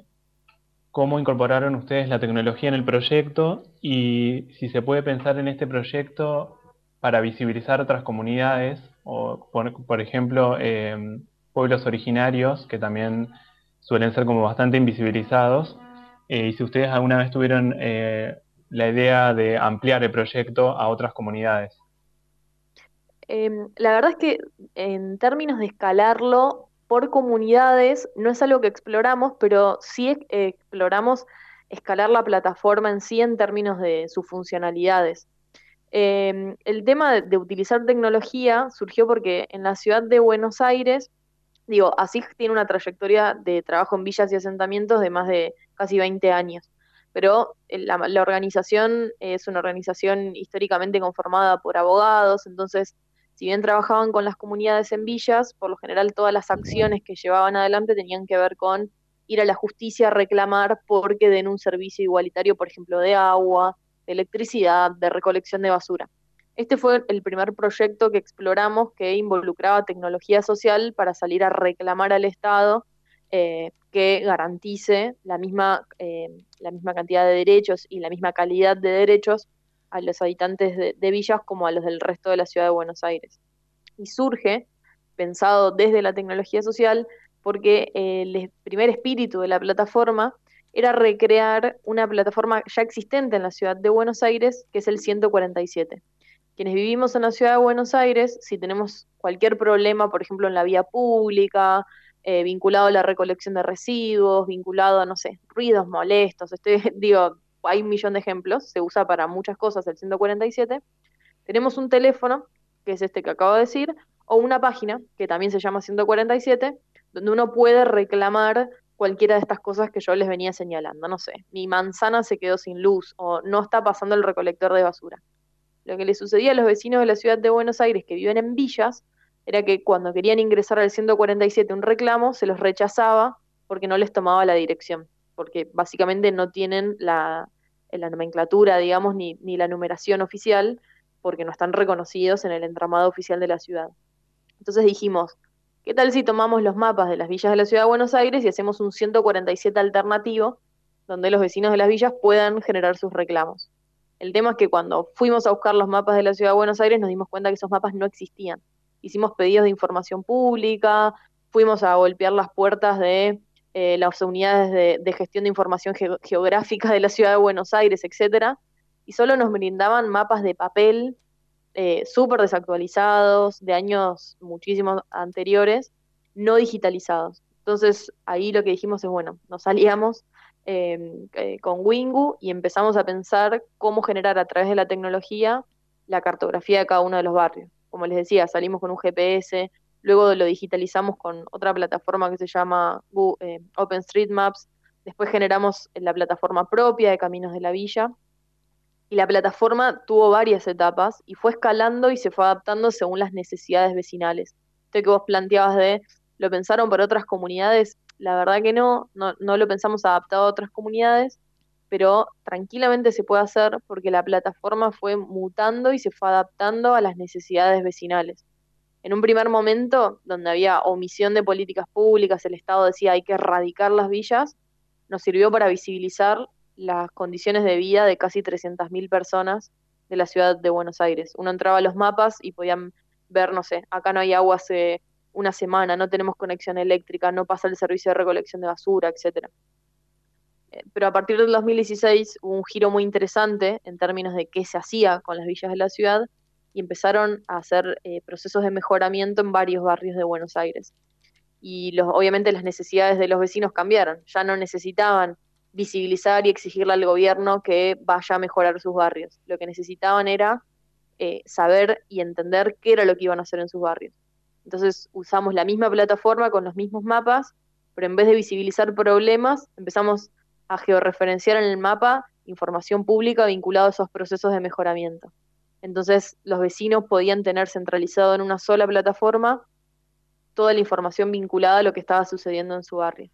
cómo incorporaron ustedes la tecnología en el proyecto y si se puede pensar en este proyecto para visibilizar otras comunidades, o por, ejemplo, em, pueblos originarios que también suelen ser como bastante invisibilizados, eh, y si ustedes alguna vez tuvieron eh, la idea de ampliar el proyecto a otras comunidades. Em, la verdad es que en términos de escalarlo por comunidades no es algo que exploramos, pero sí exploramos escalar la plataforma en sí en términos de sus funcionalidades. Em, el tema de, utilizar tecnología surgió porque en la ciudad de Buenos Aires, digo, ASIG tiene una trayectoria de trabajo en villas y asentamientos de más de casi 20 años, pero eh, la, organización es una organización históricamente conformada por abogados, entonces, si bien trabajaban con las comunidades en villas, por lo general todas las acciones que llevaban adelante tenían que ver con ir a la justicia a reclamar porque den un servicio igualitario, por ejemplo, de agua, de electricidad, de recolección de basura. Este fue el primer proyecto que exploramos que involucraba tecnología social para salir a reclamar al Estado eh, que garantice la misma, eh, la misma cantidad de derechos y la misma calidad de derechos a los habitantes de, villas como a los del resto de la ciudad de Buenos Aires. Y surge, pensado desde la tecnología social, porque el primer espíritu de la plataforma era recrear una plataforma ya existente en la ciudad de Buenos Aires, que es el 147. Quienes vivimos en la ciudad de Buenos Aires, si tenemos cualquier problema, por ejemplo, en la vía pública, eh, vinculado a la recolección de residuos, vinculado a, no sé, ruidos molestos, estoy, digo, hay un millón de ejemplos, se usa para muchas cosas el 147, tenemos un teléfono, que es este que acabo de decir, o una página, que también se llama 147, donde uno puede reclamar cualquiera de estas cosas que yo les venía señalando. No sé, mi manzana se quedó sin luz o no está pasando el recolector de basura. Lo que le sucedía a los vecinos de la ciudad de Buenos Aires que viven en villas era que cuando querían ingresar al 147 un reclamo, se los rechazaba porque no les tomaba la dirección, porque básicamente no tienen la, la nomenclatura, digamos, ni, ni la numeración oficial, porque no están reconocidos en el entramado oficial de la ciudad. Entonces dijimos, ¿Qué tal si tomamos los mapas de las villas de la ciudad de Buenos Aires y hacemos un 147 alternativo donde los vecinos de las villas puedan generar sus reclamos? El tema es que cuando fuimos a buscar los mapas de la ciudad de Buenos Aires nos dimos cuenta que esos mapas no existían. Hicimos pedidos de información pública, fuimos a golpear las puertas de eh, las unidades de, gestión de información geográfica de la ciudad de Buenos Aires, etcétera, y solo nos brindaban mapas de papel eh, súper desactualizados, de años muchísimos anteriores, no digitalizados. Entonces ahí lo que dijimos es, bueno, nos salíamos em, eh, con Wingu y empezamos a pensar cómo generar a través de la tecnología la cartografía de cada uno de los barrios. Como les decía, salimos con un GPS, luego lo digitalizamos con otra plataforma que se llama eh, OpenStreetMaps, después generamos la plataforma propia de Caminos de la Villa y la plataforma tuvo varias etapas y fue escalando y se fue adaptando según las necesidades vecinales. Esto que vos planteabas de, ¿lo pensaron para otras comunidades? La verdad que no, no, no lo pensamos adaptado a otras comunidades, pero tranquilamente se puede hacer porque la plataforma fue mutando y se fue adaptando a las necesidades vecinales. En un primer momento, donde había omisión de políticas públicas, el Estado decía hay que erradicar las villas, nos sirvió para visibilizar las condiciones de vida de casi 300.000 personas de la ciudad de Buenos Aires. Uno entraba a los mapas y podían ver, no sé, acá no hay agua hace una semana, no tenemos conexión eléctrica, no pasa el servicio de recolección de basura, etcétera. Eh, pero a partir del 2016 hubo un giro muy interesante en términos de qué se hacía con las villas de la ciudad y empezaron a hacer eh, procesos de mejoramiento en varios barrios de Buenos Aires. Y los, obviamente las necesidades de los vecinos cambiaron, ya no necesitaban visibilizar y exigirle al gobierno que vaya a mejorar sus barrios. Lo que necesitaban era eh, saber y entender qué era lo que iban a hacer en sus barrios. Entonces usamos la misma plataforma con los mismos mapas, pero en vez de visibilizar problemas, empezamos a georreferenciar en el mapa información pública vinculada a esos procesos de mejoramiento. Entonces los vecinos podían tener centralizado en una sola plataforma toda la información vinculada a lo que estaba sucediendo en su barrio.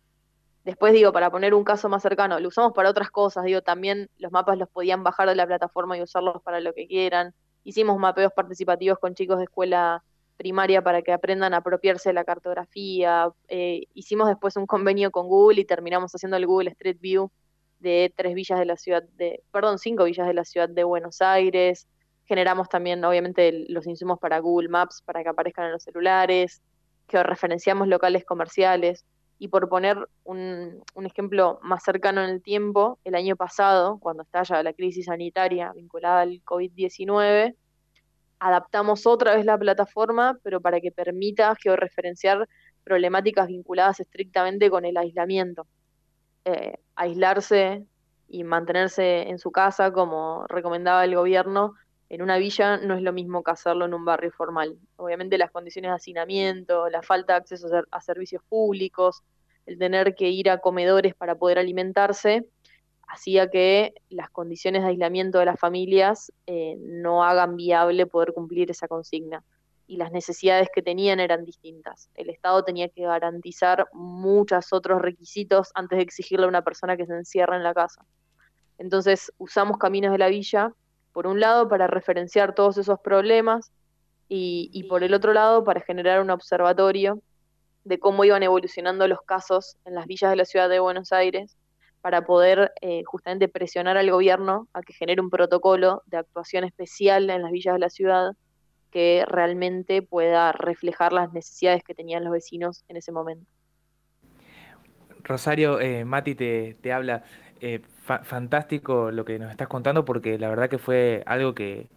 Después digo, para poner un caso más cercano, lo usamos para otras cosas, digo, también los mapas los podían bajar de la plataforma y usarlos para lo que quieran. Hicimos mapeos participativos con chicos de escuela primaria para que aprendan a apropiarse de la cartografía. Eh, hicimos después un convenio con Google y terminamos haciendo el Google Street View de tres villas de la ciudad de, perdón, cinco villas de la ciudad de Buenos Aires. Generamos también, obviamente, los insumos para Google Maps para que aparezcan en los celulares, que referenciamos locales comerciales. Y por poner un, ejemplo más cercano en el tiempo, el año pasado, cuando estalla la crisis sanitaria vinculada al COVID-19, adaptamos otra vez la plataforma, pero para que permita georreferenciar problemáticas vinculadas estrictamente con el aislamiento. Eh, aislarse y mantenerse en su casa, como recomendaba el gobierno, en una villa no es lo mismo que hacerlo en un barrio formal. Obviamente las condiciones de hacinamiento, la falta de acceso a servicios públicos, el tener que ir a comedores para poder alimentarse, hacía que las condiciones de aislamiento de las familias eh, no hagan viable poder cumplir esa consigna. Y las necesidades que tenían eran distintas. El Estado tenía que garantizar muchos otros requisitos antes de exigirle a una persona que se encierra en la casa. Entonces usamos Caminos de la Villa por un lado para referenciar todos esos problemas y, por el otro lado para generar un observatorio de cómo iban evolucionando los casos en las villas de la ciudad de Buenos Aires para poder eh, justamente presionar al gobierno a que genere un protocolo de actuación especial en las villas de la ciudad que realmente pueda reflejar las necesidades que tenían los vecinos en ese momento. Rosario, eh, Mati te, habla. Eh, fantástico lo que nos estás contando porque la verdad que fue algo que,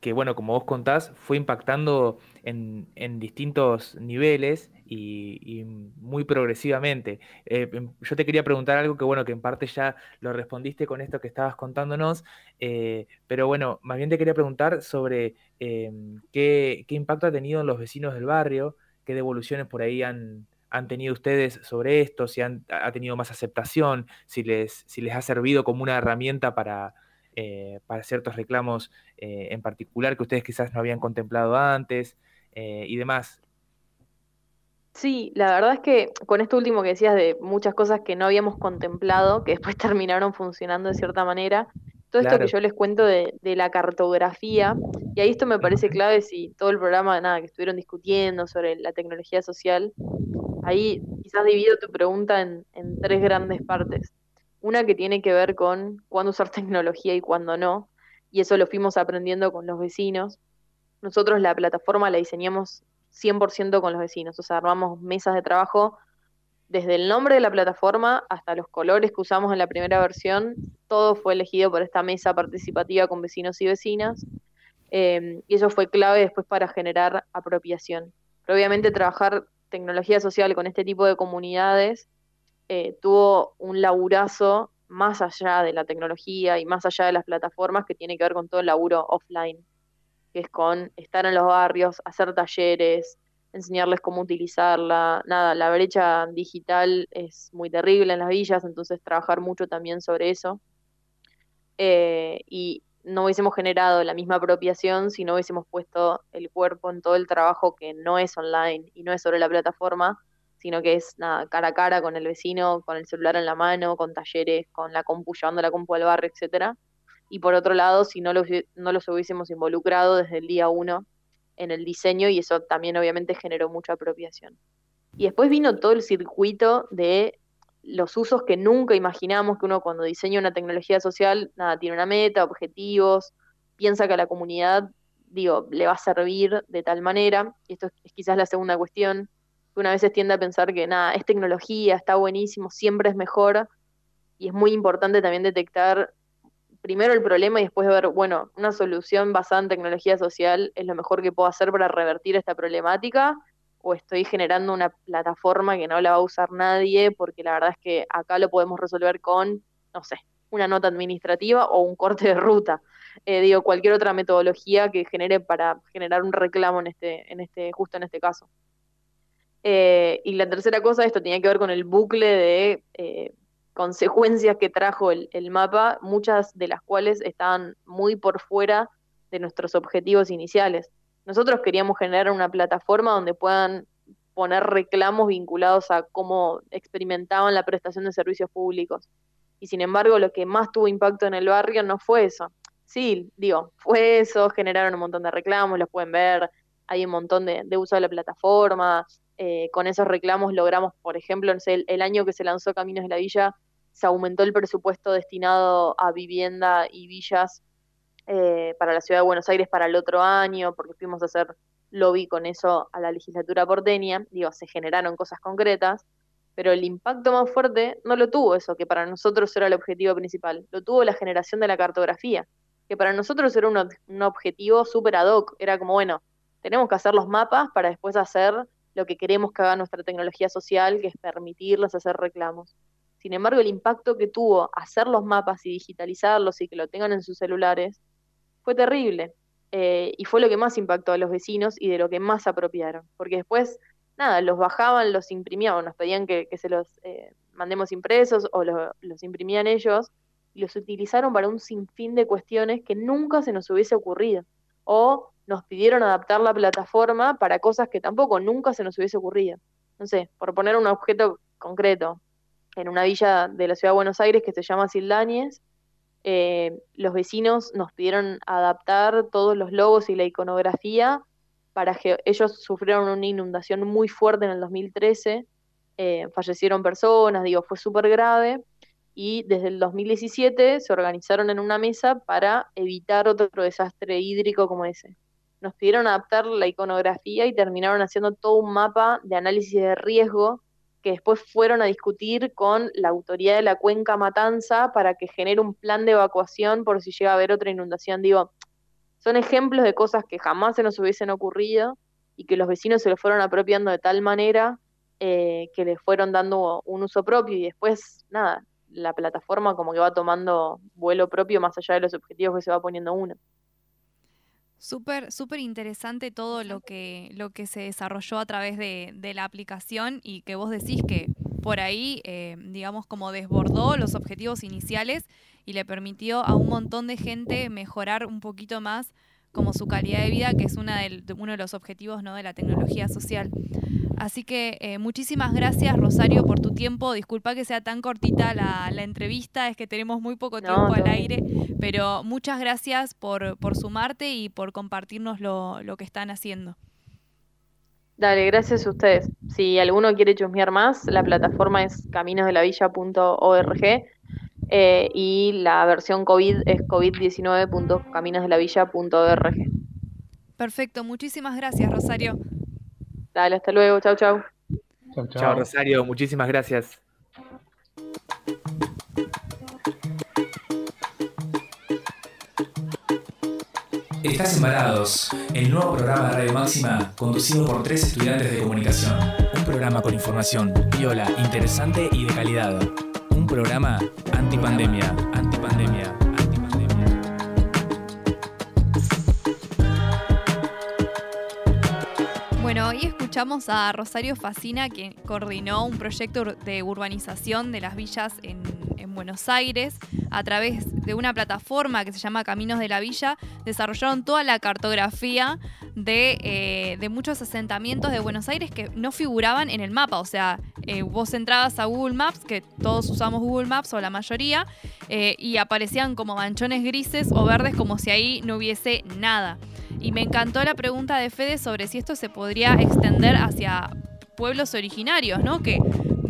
que bueno, como vos contás, fue impactando en, en distintos niveles y, muy progresivamente. Eh, em, yo te quería preguntar algo que bueno, que en parte ya lo respondiste con esto que estabas contándonos, eh, pero bueno, más bien te quería preguntar sobre em, qué, qué impacto ha tenido en los vecinos del barrio, qué devoluciones por ahí han, han tenido ustedes sobre esto, si han, ha tenido más aceptación, si les, si les ha servido como una herramienta para, eh, para ciertos reclamos eh, en particular que ustedes quizás no habían contemplado antes eh, y demás. Sí, la verdad es que con esto último que decías de muchas cosas que no habíamos contemplado, que después terminaron funcionando de cierta manera, todo esto que yo les cuento de, de, la cartografía, y ahí esto me parece clave si todo el programa, nada, que estuvieron discutiendo sobre la tecnología social, Ahí quizás divido tu pregunta en, tres grandes partes. Una que tiene que ver con cuándo usar tecnología y cuándo no, y eso lo fuimos aprendiendo con los vecinos. Nosotros la plataforma la diseñamos 100% con los vecinos, o sea, armamos mesas de trabajo desde el nombre de la plataforma hasta los colores que usamos en la primera versión, todo fue elegido por esta mesa participativa con vecinos y vecinas, eh, y eso fue clave después para generar apropiación. Pero obviamente trabajar tecnología social con este tipo de comunidades eh, tuvo un laburazo más allá de la tecnología y más allá de las plataformas que tiene que ver con todo el laburo offline, que es con estar en los barrios, hacer talleres, enseñarles cómo utilizarla. Nada, la brecha digital es muy terrible en las villas, entonces trabajar mucho también sobre eso. Eh, y no hubiésemos generado la misma apropiación si no hubiésemos puesto el cuerpo en todo el trabajo que no es online y no es sobre la plataforma, sino que es nada, cara a cara con el vecino, con el celular en la mano, con talleres, con la compu, llevando la compu al barrio, etcétera. Y por otro lado, si no los, no los hubiésemos involucrado desde el día uno en el diseño, y eso también obviamente generó mucha apropiación. Y después vino todo el circuito de los usos que nunca imaginamos que uno cuando diseña una tecnología social, nada, tiene una meta, objetivos, piensa que a la comunidad, digo, le va a servir de tal manera, y esto es quizás la segunda cuestión, que una vez tiende a pensar que nada, es tecnología, está buenísimo, siempre es mejor, y es muy importante también detectar primero el problema y después ver, bueno, una solución basada en tecnología social es lo mejor que puedo hacer para revertir esta problemática o estoy generando una plataforma que no la va a usar nadie, porque la verdad es que acá lo podemos resolver con, no sé, una nota administrativa o un corte de ruta. Eh, digo, cualquier otra metodología que genere para generar un reclamo en este, en este, justo en este caso. Eh, y la tercera cosa, esto tenía que ver con el bucle de eh, consecuencias que trajo el, el, mapa, muchas de las cuales estaban muy por fuera de nuestros objetivos iniciales. Nosotros queríamos generar una plataforma donde puedan poner reclamos vinculados a cómo experimentaban la prestación de servicios públicos. Y sin embargo, lo que más tuvo impacto en el barrio no fue eso. Sí, digo, fue eso, generaron un montón de reclamos, los pueden ver, hay un montón de, uso de la plataforma. Eh, con esos reclamos logramos, por ejemplo, el, el año que se lanzó Caminos de la Villa, se aumentó el presupuesto destinado a vivienda y villas eh, para la ciudad de Buenos Aires para el otro año, porque fuimos a hacer lobby con eso a la legislatura porteña, digo, se generaron cosas concretas, pero el impacto más fuerte no lo tuvo eso, que para nosotros era el objetivo principal, lo tuvo la generación de la cartografía, que para nosotros era un, un objetivo súper ad hoc, era como, bueno, tenemos que hacer los mapas para después hacer lo que queremos que haga nuestra tecnología social, que es permitirles hacer reclamos. Sin embargo, el impacto que tuvo hacer los mapas y digitalizarlos y que lo tengan en sus celulares fue terrible. Eh, y fue lo que más impactó a los vecinos y de lo que más apropiaron. Porque después, nada, los bajaban, los imprimían, nos pedían que, se los eh, mandemos impresos o los imprimían ellos y los utilizaron para un sinfín de cuestiones que nunca se nos hubiese ocurrido. O nos pidieron adaptar la plataforma para cosas que tampoco nunca se nos hubiese ocurrido. No sé, por poner un objeto concreto, en una villa de la ciudad de Buenos Aires que se llama Sildañez, eh, los vecinos nos pidieron adaptar todos los logos y la iconografía para que ellos sufrieron una inundación muy fuerte en el 2013, eh, fallecieron personas, digo, fue súper grave, y desde el 2017 se organizaron en una mesa para evitar otro desastre hídrico como ese. Nos pidieron adaptar la iconografía y terminaron haciendo todo un mapa de análisis de riesgo que después fueron a discutir con la autoridad de la cuenca Matanza para que genere un plan de evacuación por si llega a haber otra inundación. Digo, son ejemplos de cosas que jamás se nos hubiesen ocurrido y que los vecinos se lo fueron apropiando de tal manera eh, que les fueron dando un uso propio y después, nada, la plataforma como que va tomando vuelo propio más allá de los objetivos que se va poniendo uno. Súper, súper interesante todo lo que, lo que se desarrolló a través de, la aplicación y que vos decís que por ahí, eh, digamos, como desbordó los objetivos iniciales y le permitió a un montón de gente mejorar un poquito más como su calidad de vida, que es una de, uno de los objetivos ¿no? de la tecnología social. Así que eh, muchísimas gracias, Rosario, por tu tiempo. Disculpa que sea tan cortita la, entrevista, es que tenemos muy poco tiempo al aire, pero muchas gracias por, por sumarte y por compartirnos lo, lo, que están haciendo. Dale, gracias a ustedes. Si alguno quiere chusmear más, la plataforma es caminosdelavilla.org eh, y la versión COVID es covid19.caminosdelavilla.org. Perfecto, muchísimas gracias, Rosario. Dale, hasta luego, chau, chau. Chao, Rosario, muchísimas gracias. Estás Embarados, el nuevo programa de Radio Máxima conducido por tres estudiantes de comunicación. Un programa con información viola, interesante y de calidad. Un programa antipandemia, antipandemia. Escuchamos a Rosario Facina, quien coordinó un proyecto de urbanización de las villas en, Buenos Aires. A través de una plataforma que se llama Caminos de la Villa, desarrollaron toda la cartografía de, eh, muchos asentamientos de Buenos Aires que no figuraban en el mapa. O sea, eh, vos entrabas a Google Maps, que todos usamos Google Maps o la mayoría, eh, y aparecían como manchones grises o verdes como si ahí no hubiese nada. Y me encantó la pregunta de Fede sobre si esto se podría extender hacia pueblos originarios, ¿no? Que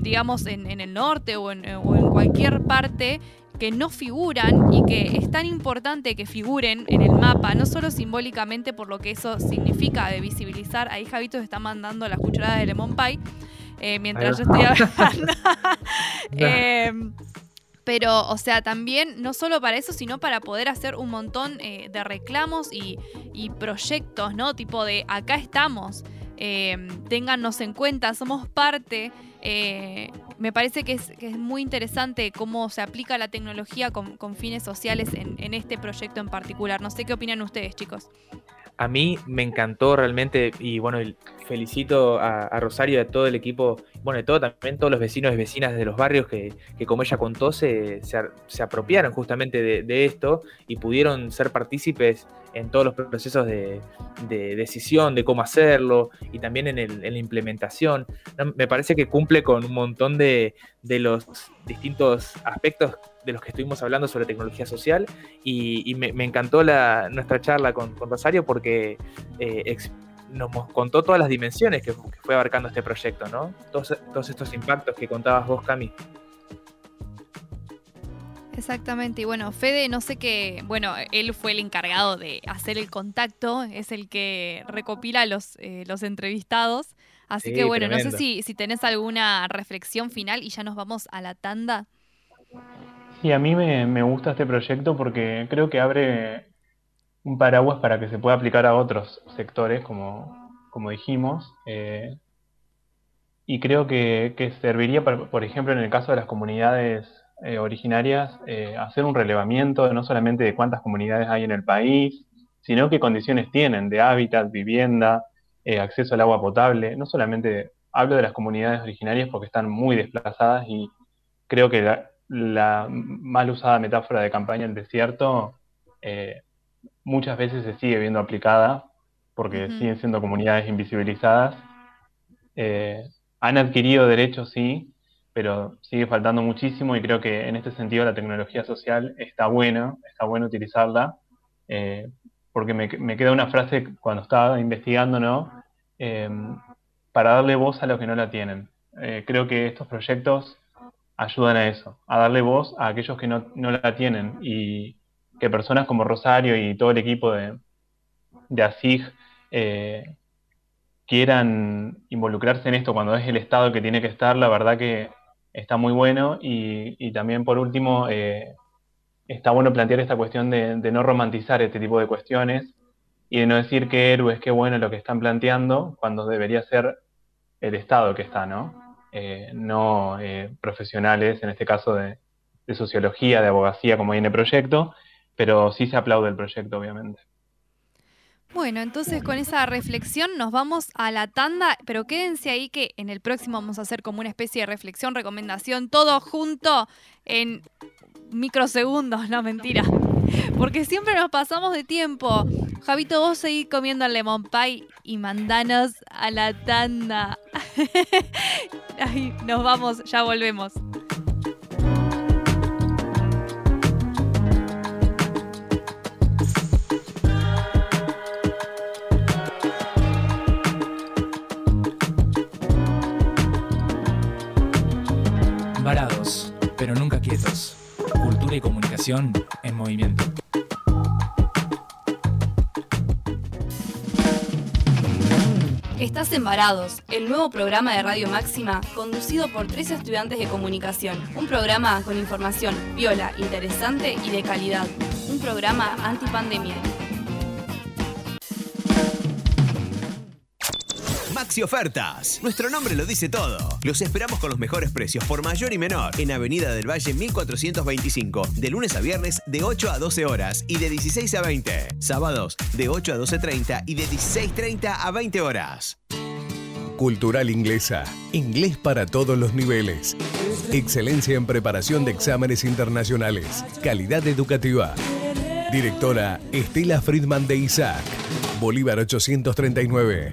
digamos en, el norte o en, cualquier parte que no figuran y que es tan importante que figuren en el mapa, no solo simbólicamente por lo que eso significa de visibilizar. Ahí Javito está mandando las cucharadas de Lemon Pie eh, mientras yo estoy hablando. Em, pero, o sea, también no solo para eso, sino para poder hacer un montón eh, de reclamos y, proyectos, ¿no? Tipo de acá estamos, eh, en cuenta, somos parte. Eh, me parece que es, muy interesante cómo se aplica la tecnología con, fines sociales en, este proyecto en particular. No sé qué opinan ustedes, chicos. A mí me encantó realmente, y bueno, felicito a, Rosario y a todo el equipo, bueno, y todo, también todos los vecinos y vecinas de los barrios que, como ella contó, se, apropiaron justamente de, esto y pudieron ser partícipes en todos los procesos de, decisión, de cómo hacerlo y también en, la implementación. Me parece que cumple con un montón de, los distintos aspectos de los que estuvimos hablando sobre tecnología social y, me, encantó nuestra charla con, Rosario porque eh, nos contó todas las dimensiones que, fue abarcando este proyecto, ¿no? Todos, todos estos impactos que contabas vos, Cami. Exactamente, y bueno, Fede, no sé qué, bueno, él fue el encargado de hacer el contacto, es el que recopila los, eh, los entrevistados, así que bueno, no sé si, si tenés alguna reflexión final y ya nos vamos a la tanda. Sí, a mí me, me gusta este proyecto porque creo que abre un paraguas para que se pueda aplicar a otros sectores, como, como dijimos. Eh, y creo que, serviría, por ejemplo, en el caso de las comunidades eh, originarias, eh, hacer un relevamiento no solamente de cuántas comunidades hay en el país, sino qué condiciones tienen de hábitat, vivienda, acceso al agua potable. No solamente hablo de las comunidades originarias porque están muy desplazadas y creo que la, mal usada metáfora de campaña en desierto muchas veces se sigue viendo aplicada porque siguen siendo comunidades invisibilizadas. Eh, han adquirido derechos, sí, pero sigue faltando muchísimo y creo que en este sentido la tecnología social está buena, está bueno utilizarla, eh, porque me, me, queda una frase cuando estaba investigando, ¿no? Em, para darle voz a los que no la tienen. Eh, creo que estos proyectos ayudan a eso, a darle voz a aquellos que no, no la tienen y, que personas como Rosario y todo el equipo de, de ASIG eh, quieran involucrarse en esto cuando es el Estado que tiene que estar, la verdad que está muy bueno. Y, también, por último, eh, está bueno plantear esta cuestión de, no romantizar este tipo de cuestiones y de no decir que héroes, qué bueno lo que están planteando, cuando debería ser el Estado que está, ¿no? Eh, no profesionales, en este caso de, de sociología, de abogacía, como hay en el proyecto, pero sí se aplaude el proyecto, obviamente. Bueno, entonces con esa reflexión nos vamos a la tanda, pero quédense ahí que en el próximo vamos a hacer como una especie de reflexión, recomendación, todo junto en microsegundos, no mentira. Porque siempre nos pasamos de tiempo. Javito, vos seguís comiendo el lemon pie y mandanos a la tanda. Ay, nos vamos, ya volvemos. Pero nunca quietos. Cultura y comunicación en movimiento. Estás en Varados, el nuevo programa de Radio Máxima conducido por tres estudiantes de comunicación. Un programa con información viola, interesante y de calidad. Un programa antipandemia. Maxi Ofertas. Nuestro nombre lo dice todo. Los esperamos con los mejores precios por mayor y menor en Avenida del Valle 1425, de lunes a viernes de 8 a 12 horas y de 16 a 20. Sábados de 8 a 12.30 y de 16.30 a 20 horas. Cultural Inglesa. Inglés para todos los niveles. Excelencia en preparación de exámenes internacionales. Calidad educativa. Directora Estela Friedman de Isaac. Bolívar 839.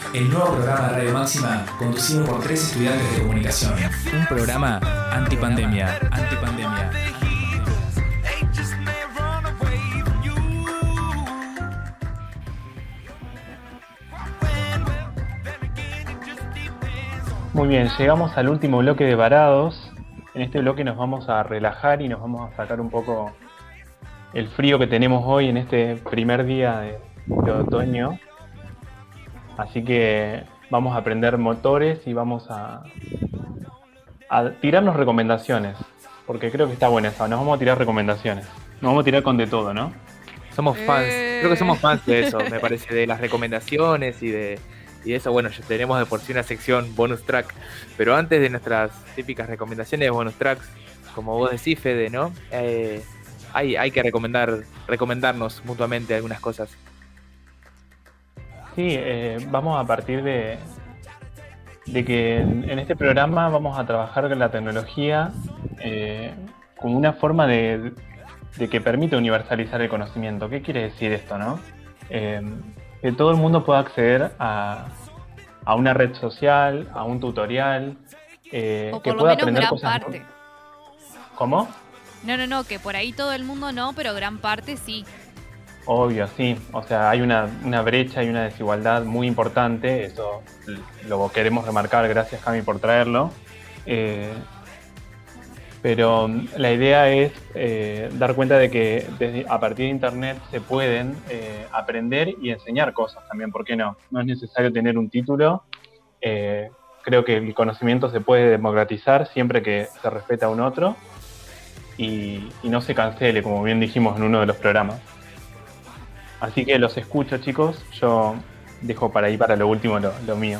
el nuevo programa de Radio Máxima conducido por tres estudiantes de comunicación. Un programa antipandemia, antipandemia. Muy bien, llegamos al último bloque de varados. En este bloque nos vamos a relajar y nos vamos a sacar un poco el frío que tenemos hoy en este primer día de, de otoño. Así que vamos a aprender motores y vamos a, a tirarnos recomendaciones. Porque creo que está buena esa. Nos vamos a tirar recomendaciones. Nos vamos a tirar con de todo, ¿no? Somos fans. Creo que somos fans de eso, me parece, de las recomendaciones y de, y eso, bueno, ya tenemos de por sí una sección bonus track. Pero antes de nuestras típicas recomendaciones de bonus tracks, como vos decís, Fede, ¿no? Eh, hay, hay que recomendar, recomendarnos mutuamente algunas cosas. Sí, eh, vamos a partir de, de que en, este programa vamos a trabajar con la tecnología eh, como una forma de, de que permite universalizar el conocimiento. ¿Qué quiere decir esto, no? Eh, que todo el mundo pueda acceder a, a una red social, a un tutorial, eh, O que lo pueda menos aprender gran cosas. parte. ¿Cómo? No, no, no, que por ahí todo el mundo no, pero gran parte sí. Obvio, sí. O sea, hay una, brecha y una desigualdad muy importante. Eso lo queremos remarcar. Gracias, Cami, por traerlo. Eh, pero la idea es eh, dar cuenta de que a partir de Internet se pueden eh, aprender y enseñar cosas también. ¿Por qué no? No es necesario tener un título. Creo que el conocimiento se puede democratizar siempre que se respeta a un otro y no se cancele, como bien dijimos en uno de los programas. Así que los escucho, chicos. Yo dejo para ahí para lo último lo, lo mío.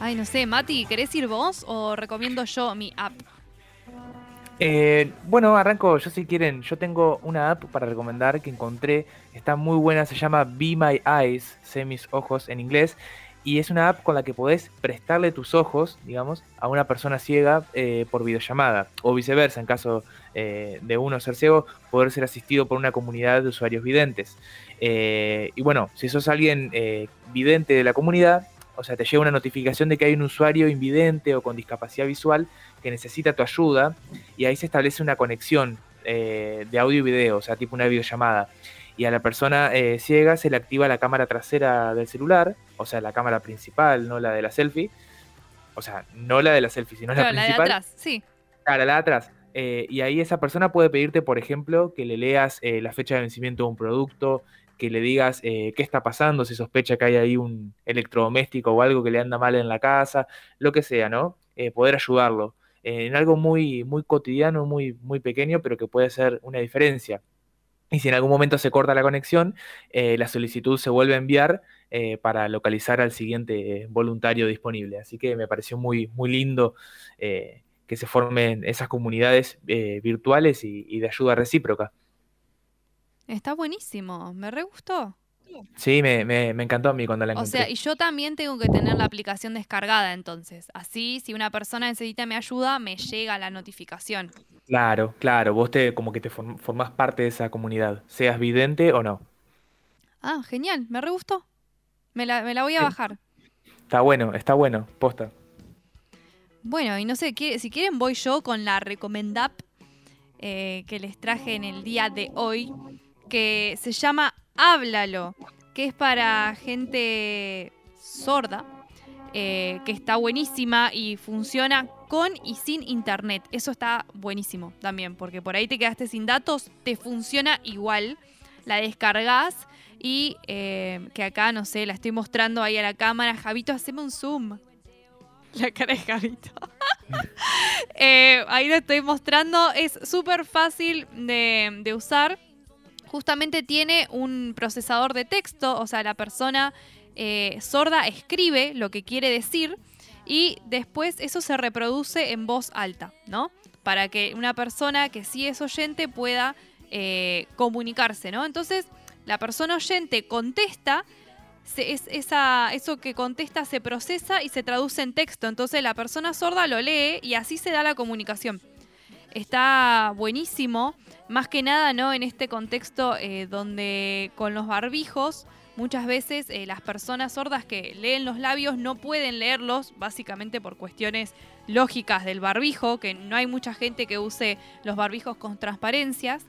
Ay, no sé, Mati, ¿querés ir vos o recomiendo yo mi app? Eh, bueno, arranco yo si quieren. Yo tengo una app para recomendar que encontré. Está muy buena, se llama Be My Eyes, sé mis ojos en inglés. Y es una app con la que podés prestarle tus ojos, digamos, a una persona ciega eh, por videollamada. O viceversa, en caso eh, de uno ser ciego, poder ser asistido por una comunidad de usuarios videntes. Eh, y bueno, si sos alguien eh, vidente de la comunidad, o sea, te llega una notificación de que hay un usuario invidente o con discapacidad visual que necesita tu ayuda y ahí se establece una conexión de audio y video, o sea, tipo una videollamada. Y a la persona eh, ciega se le activa la cámara trasera del celular, o sea, la cámara principal, no la de la selfie. O sea, no la de la selfie, sino Claro, la la de principal. atrás, sí. Claro, la de atrás. Eh, y ahí esa persona puede pedirte, por ejemplo, que le leas eh, la fecha de vencimiento de un producto, que le digas eh, qué está pasando, si sospecha que hay ahí un electrodoméstico o algo que le anda mal en la casa, lo que sea, ¿no? Eh, poder ayudarlo eh, en algo muy, muy cotidiano, muy, muy pequeño, pero que puede ser una diferencia. Y si en algún momento se corta la conexión, eh, la solicitud se vuelve a enviar eh, para localizar al siguiente voluntario disponible. Así que me pareció muy, muy lindo eh, que se formen esas comunidades virtuales y, y de ayuda recíproca. Está buenísimo, me re gustó. Sí, me, me- me encantó a mí cuando la O encontré. sea, y yo también tengo que tener la aplicación descargada entonces. Así, si una persona necesita mi ayuda, me llega la notificación. Claro, claro, vos te, como que te form- formás parte de esa comunidad, seas vidente o no. Ah, genial, me re gustó. Me la, me la voy a Sí. bajar. Está bueno, está bueno, posta. Bueno, y no sé, ¿qué- si quieren voy yo con la recomendap eh, que les traje en el día de hoy, que se llama Háblalo, que es para gente sorda, eh, que está buenísima y funciona con y sin internet. Eso está buenísimo también, porque por ahí te quedaste sin datos, te funciona igual. La descargas y eh, que acá, no sé, la estoy mostrando ahí a la cámara. Javito, haceme un zoom. La cara de Javito. Eh, ahí lo estoy mostrando. Es súper fácil de, de usar. Justamente tiene un procesador de texto, o sea, la persona eh, sorda escribe lo que quiere decir y después eso se reproduce en voz alta, ¿no? Para que una persona que sí es oyente pueda eh, comunicarse, ¿no? Entonces, la persona oyente contesta se- es- esa, eso que contesta se procesa y se traduce en texto. Entonces la persona sorda lo lee y así se da la comunicación. Está buenísimo, más que nada, ¿no? En este contexto eh, donde con los barbijos muchas veces eh, las personas sordas que leen los labios no pueden leerlos, básicamente por cuestiones lógicas del barbijo, que no hay mucha gente que use los barbijos con transparencias.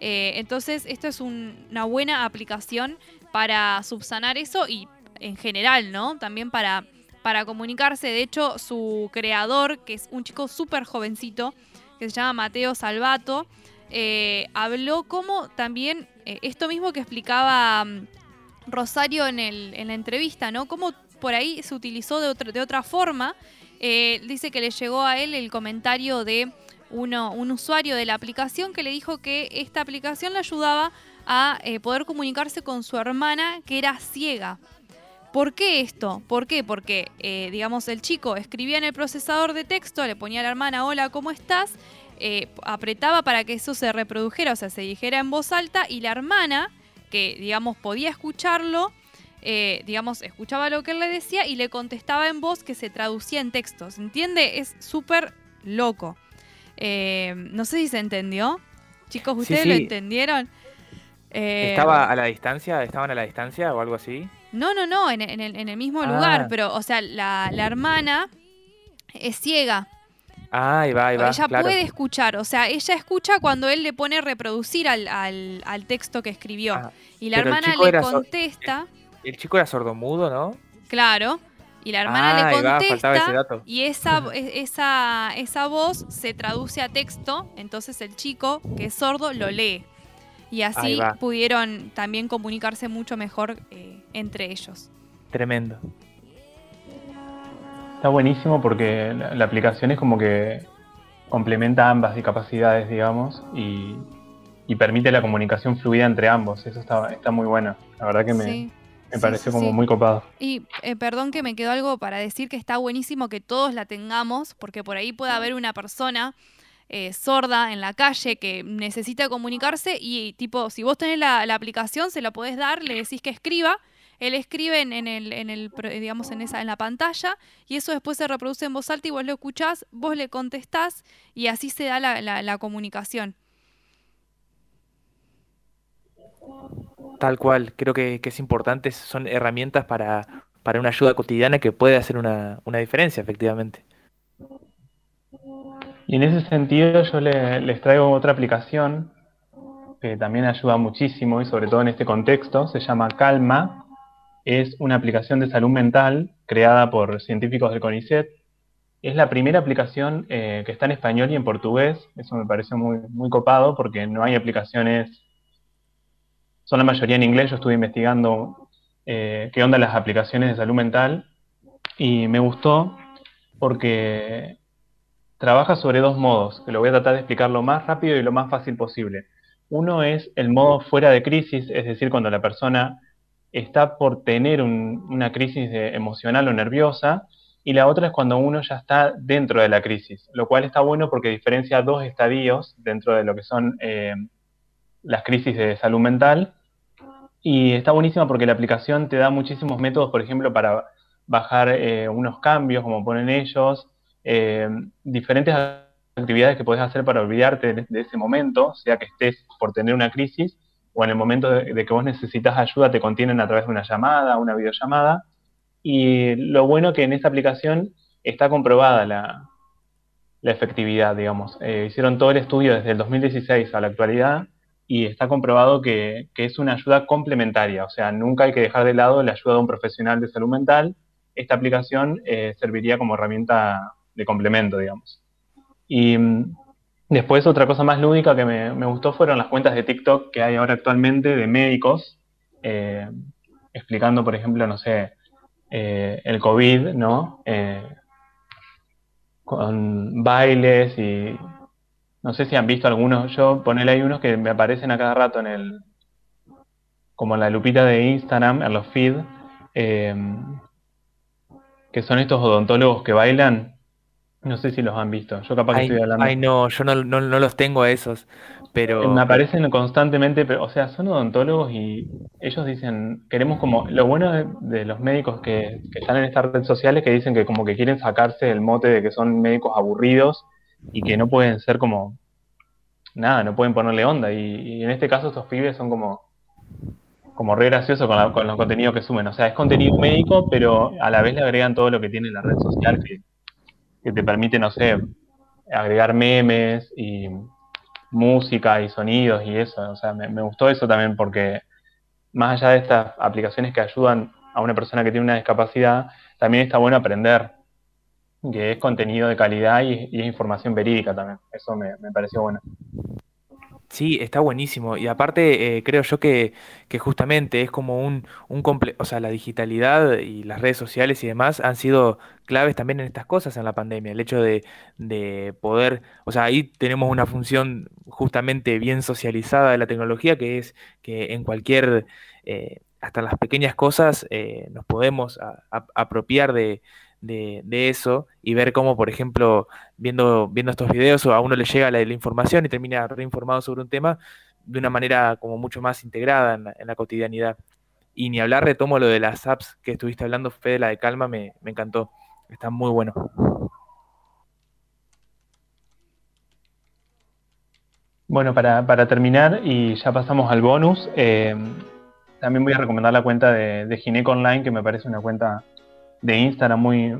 Eh, entonces, esto es una buena aplicación para subsanar eso y en general, ¿no? También para, para comunicarse. De hecho, su creador, que es un chico súper jovencito, que se llama Mateo Salvato, eh, habló como también eh, esto mismo que explicaba mm, Rosario en, el, en, la entrevista, ¿no? Cómo por ahí se utilizó de otra, de otra forma. dice que le llegó a él el comentario de uno, un usuario de la aplicación que le dijo que esta aplicación le ayudaba a eh, poder comunicarse con su hermana que era ciega. ¿Por qué esto? ¿Por qué? Porque, eh, digamos, el chico escribía en el procesador de texto, le ponía a la hermana, hola, ¿cómo estás? Eh, apretaba para que eso se reprodujera, o sea, se dijera en voz alta, y la hermana, que, digamos, podía escucharlo, digamos, escuchaba lo que él le decía y le contestaba en voz que se traducía en texto. ¿Se entiende? Es súper loco. no sé si se entendió. Chicos, ¿ustedes lo entendieron? Eh, ¿Estaba a la distancia? ¿Estaban a la distancia o algo así? No, no, no, en, el, mismo lugar, ah. pero, o sea, la, hermana es ciega. Ah, ahí va, ahí va. Ella puede escuchar, o sea, ella escucha cuando él le pone reproducir al, al, texto que escribió. Ah, y la hermana le contesta. El, chico era sordomudo, ¿no? Claro. Y la hermana le ah, contesta y esa, esa, esa voz se traduce a texto, entonces el chico, que es sordo, lo lee y así pudieron también comunicarse mucho mejor eh, entre ellos. Tremendo. Está buenísimo porque la, aplicación es como que complementa ambas discapacidades, digamos, y, permite la comunicación fluida entre ambos. Eso está, está muy bueno. La verdad que me, me pareció como muy copado. Y eh, perdón que me quedó algo para decir que está buenísimo que todos la tengamos, porque por ahí puede haber una persona eh, sorda en la calle que necesita comunicarse y tipo, si vos tenés la, aplicación, se la podés dar, le decís que escriba, él escribe en, el, en el, digamos, en esa, en la pantalla, y eso después se reproduce en voz alta y vos lo escuchás, vos le contestás, y así se da la, comunicación. Tal cual, creo que, es importante, son herramientas para, para, una ayuda cotidiana que puede hacer una, una diferencia, efectivamente. Y en ese sentido yo les traigo otra aplicación que también ayuda muchísimo y sobre todo en este contexto, se llama Calma. Es una aplicación de salud mental creada por científicos del CONICET. Es la primera aplicación eh, que está en español y en portugués. Eso me parece muy, muy copado porque no hay aplicaciones, son la mayoría en inglés. Yo estuve investigando eh, qué onda las aplicaciones de salud mental y me gustó porque trabaja sobre dos modos, que lo voy a tratar de explicar lo más rápido y lo más fácil posible. Uno es el modo fuera de crisis, es decir, cuando la persona está por tener una crisis emocional o nerviosa, y la otra es cuando uno ya está dentro de la crisis, lo cual está bueno porque diferencia dos estadios dentro de lo que son eh, las crisis de salud mental. Y está buenísima porque la aplicación te da muchísimos métodos, por ejemplo, para bajar eh, unos cambios, como ponen ellos, eh, diferentes actividades que puedes hacer para olvidarte de, ese momento, sea que estés por tener una crisis o en el momento de, que vos necesitas ayuda te contienen a través de una llamada, una videollamada. Y lo bueno que en esta aplicación está comprobada la, efectividad, digamos. Eh, hicieron todo el estudio desde el 2016 a la actualidad y está comprobado que, es una ayuda complementaria, o sea, nunca hay que dejar de lado la ayuda de un profesional de salud mental. Esta aplicación eh, serviría como herramienta de complemento, digamos. Y mm, después otra cosa más lúdica que me, gustó fueron las cuentas de TikTok que hay ahora actualmente de médicos, eh, explicando, por ejemplo, no sé, eh, el COVID, ¿no? Eh, con bailes y no sé si han visto algunos, yo ponele ahí unos que me aparecen a cada rato en el, como en la lupita de Instagram, en los feed, que son estos odontólogos que bailan no sé si los han visto. Yo capaz que estoy hablando. Ay, no, yo no, los tengo a esos. Pero. Me aparecen constantemente, pero, o sea, son odontólogos y ellos dicen, queremos como. Lo bueno de, los médicos que, están en estas redes sociales que dicen que como que quieren sacarse el mote de que son médicos aburridos y que no pueden ser como. Nada, no pueden ponerle onda. Y, en este caso, estos pibes son como. como re gracioso con, con, los contenidos que suben. O sea, es contenido médico, pero a la vez le agregan todo lo que tiene la red social que, que te permite, no sé, agregar memes y música y sonidos y eso. O sea, me, gustó eso también porque más allá de estas aplicaciones que ayudan a una persona que tiene una discapacidad, también está bueno aprender que es contenido de calidad y, y es información verídica también. Eso me, me pareció bueno. Sí, está buenísimo. Y aparte, eh, creo yo que, que, justamente es como un, un comple o sea, la digitalidad y las redes sociales y demás han sido claves también en estas cosas en la pandemia. El hecho de, de poder, o sea, ahí tenemos una función justamente bien socializada de la tecnología, que es que en cualquier, eh, hasta las pequeñas cosas, eh, nos podemos apropiar de, de, eso y ver cómo, por ejemplo, viendo, viendo estos videos a uno le llega la, información y termina reinformado sobre un tema de una manera como mucho más integrada en la, en la cotidianidad. Y ni hablar, retomo lo de las apps que estuviste hablando, Fede, la de Calma, me, me encantó. Está muy bueno. Bueno, para, para, terminar, y ya pasamos al bonus, eh, también voy a recomendar la cuenta de, de Gineco Online, que me parece una cuenta de Instagram muy,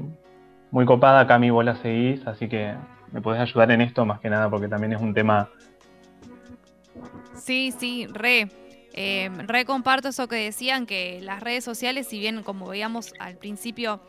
muy copada. Cami, vos la seguís, así que me podés ayudar en esto más que nada porque también es un tema. Sí, sí, re. Eh, re comparto eso que decían, que las redes sociales, si bien como veíamos al principio,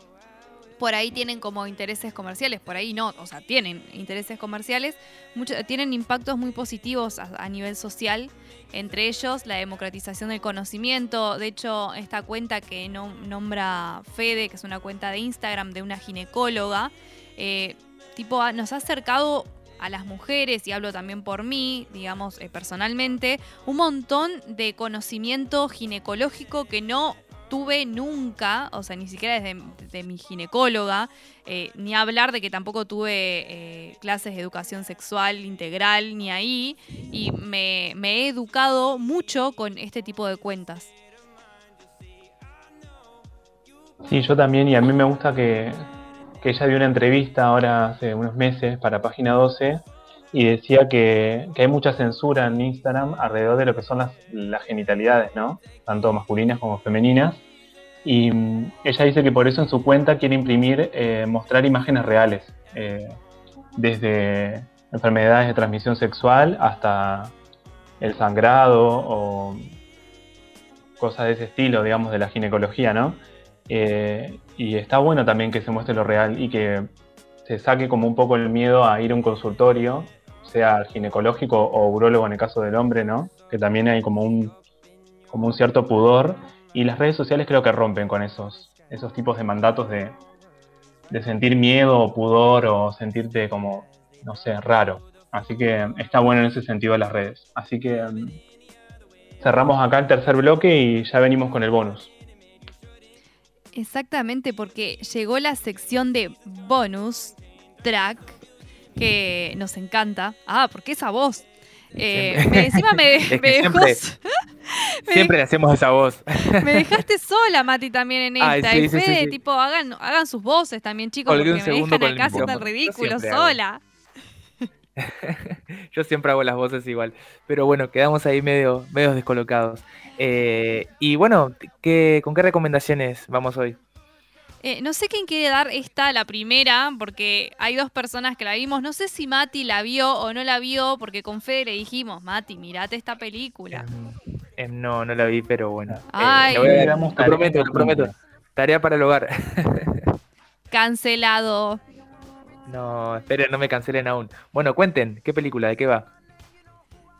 por ahí tienen como intereses comerciales, por ahí no, o sea, tienen intereses comerciales, mucho, tienen impactos muy positivos a, nivel social entre ellos la democratización del conocimiento. De hecho, esta cuenta que no, nombra Fede, que es una cuenta de Instagram de una ginecóloga, eh, tipo, nos ha acercado a las mujeres, y hablo también por mí, digamos, eh, personalmente, un montón de conocimiento ginecológico que no tuve nunca, o sea, ni siquiera desde, mi ginecóloga, eh, ni hablar de que tampoco tuve eh, clases de educación sexual integral ni ahí, y me, me, he educado mucho con este tipo de cuentas. Sí, yo también, y a mí me gusta que, que ella dio una entrevista ahora hace unos meses para Página 12 y decía que, que, hay mucha censura en Instagram alrededor de lo que son las, genitalidades, ¿no? Tanto masculinas como femeninas. Y um, ella dice que por eso en su cuenta quiere imprimir, eh, mostrar imágenes reales, eh, desde enfermedades de transmisión sexual hasta el sangrado o cosas de ese estilo, digamos, de la ginecología, ¿no? Eh, y está bueno también que se muestre lo real y que se saque como un poco el miedo a ir a un consultorio sea ginecológico o urólogo en el caso del hombre, ¿no? Que también hay como un, como un cierto pudor. Y las redes sociales creo que rompen con esos, esos tipos de mandatos de, de sentir miedo o pudor o sentirte como, no sé, raro. Así que está bueno en ese sentido las redes. Así que um, cerramos acá el tercer bloque y ya venimos con el bonus. Exactamente, porque llegó la sección de bonus track que nos encanta. Ah, porque esa voz. Eh, me, encima me, me dejó, siempre, siempre le hacemos esa voz. Me dejaste sola, Mati, también en esta. Ay, sí, y Fede, sí, sí, tipo, hagan, hagan sus voces también, chicos, Colgué porque me dejan acá haciendo el ridículo sola. Yo siempre hago las voces igual. Pero bueno, quedamos ahí medio, medio descolocados. Eh, y bueno, ¿qué, ¿con qué recomendaciones vamos hoy? Eh, no sé quién quiere dar esta, la primera, porque hay dos personas que la vimos. No sé si Mati la vio o no la vio, porque con Fede le dijimos, Mati, mirate esta película. Eh, eh, no, no la vi, pero bueno. Ay, lo, voy a, lo prometo, lo prometo. Tarea para el hogar. Cancelado. No, esperen, no me cancelen aún. Bueno, cuenten, ¿qué película? ¿De qué va?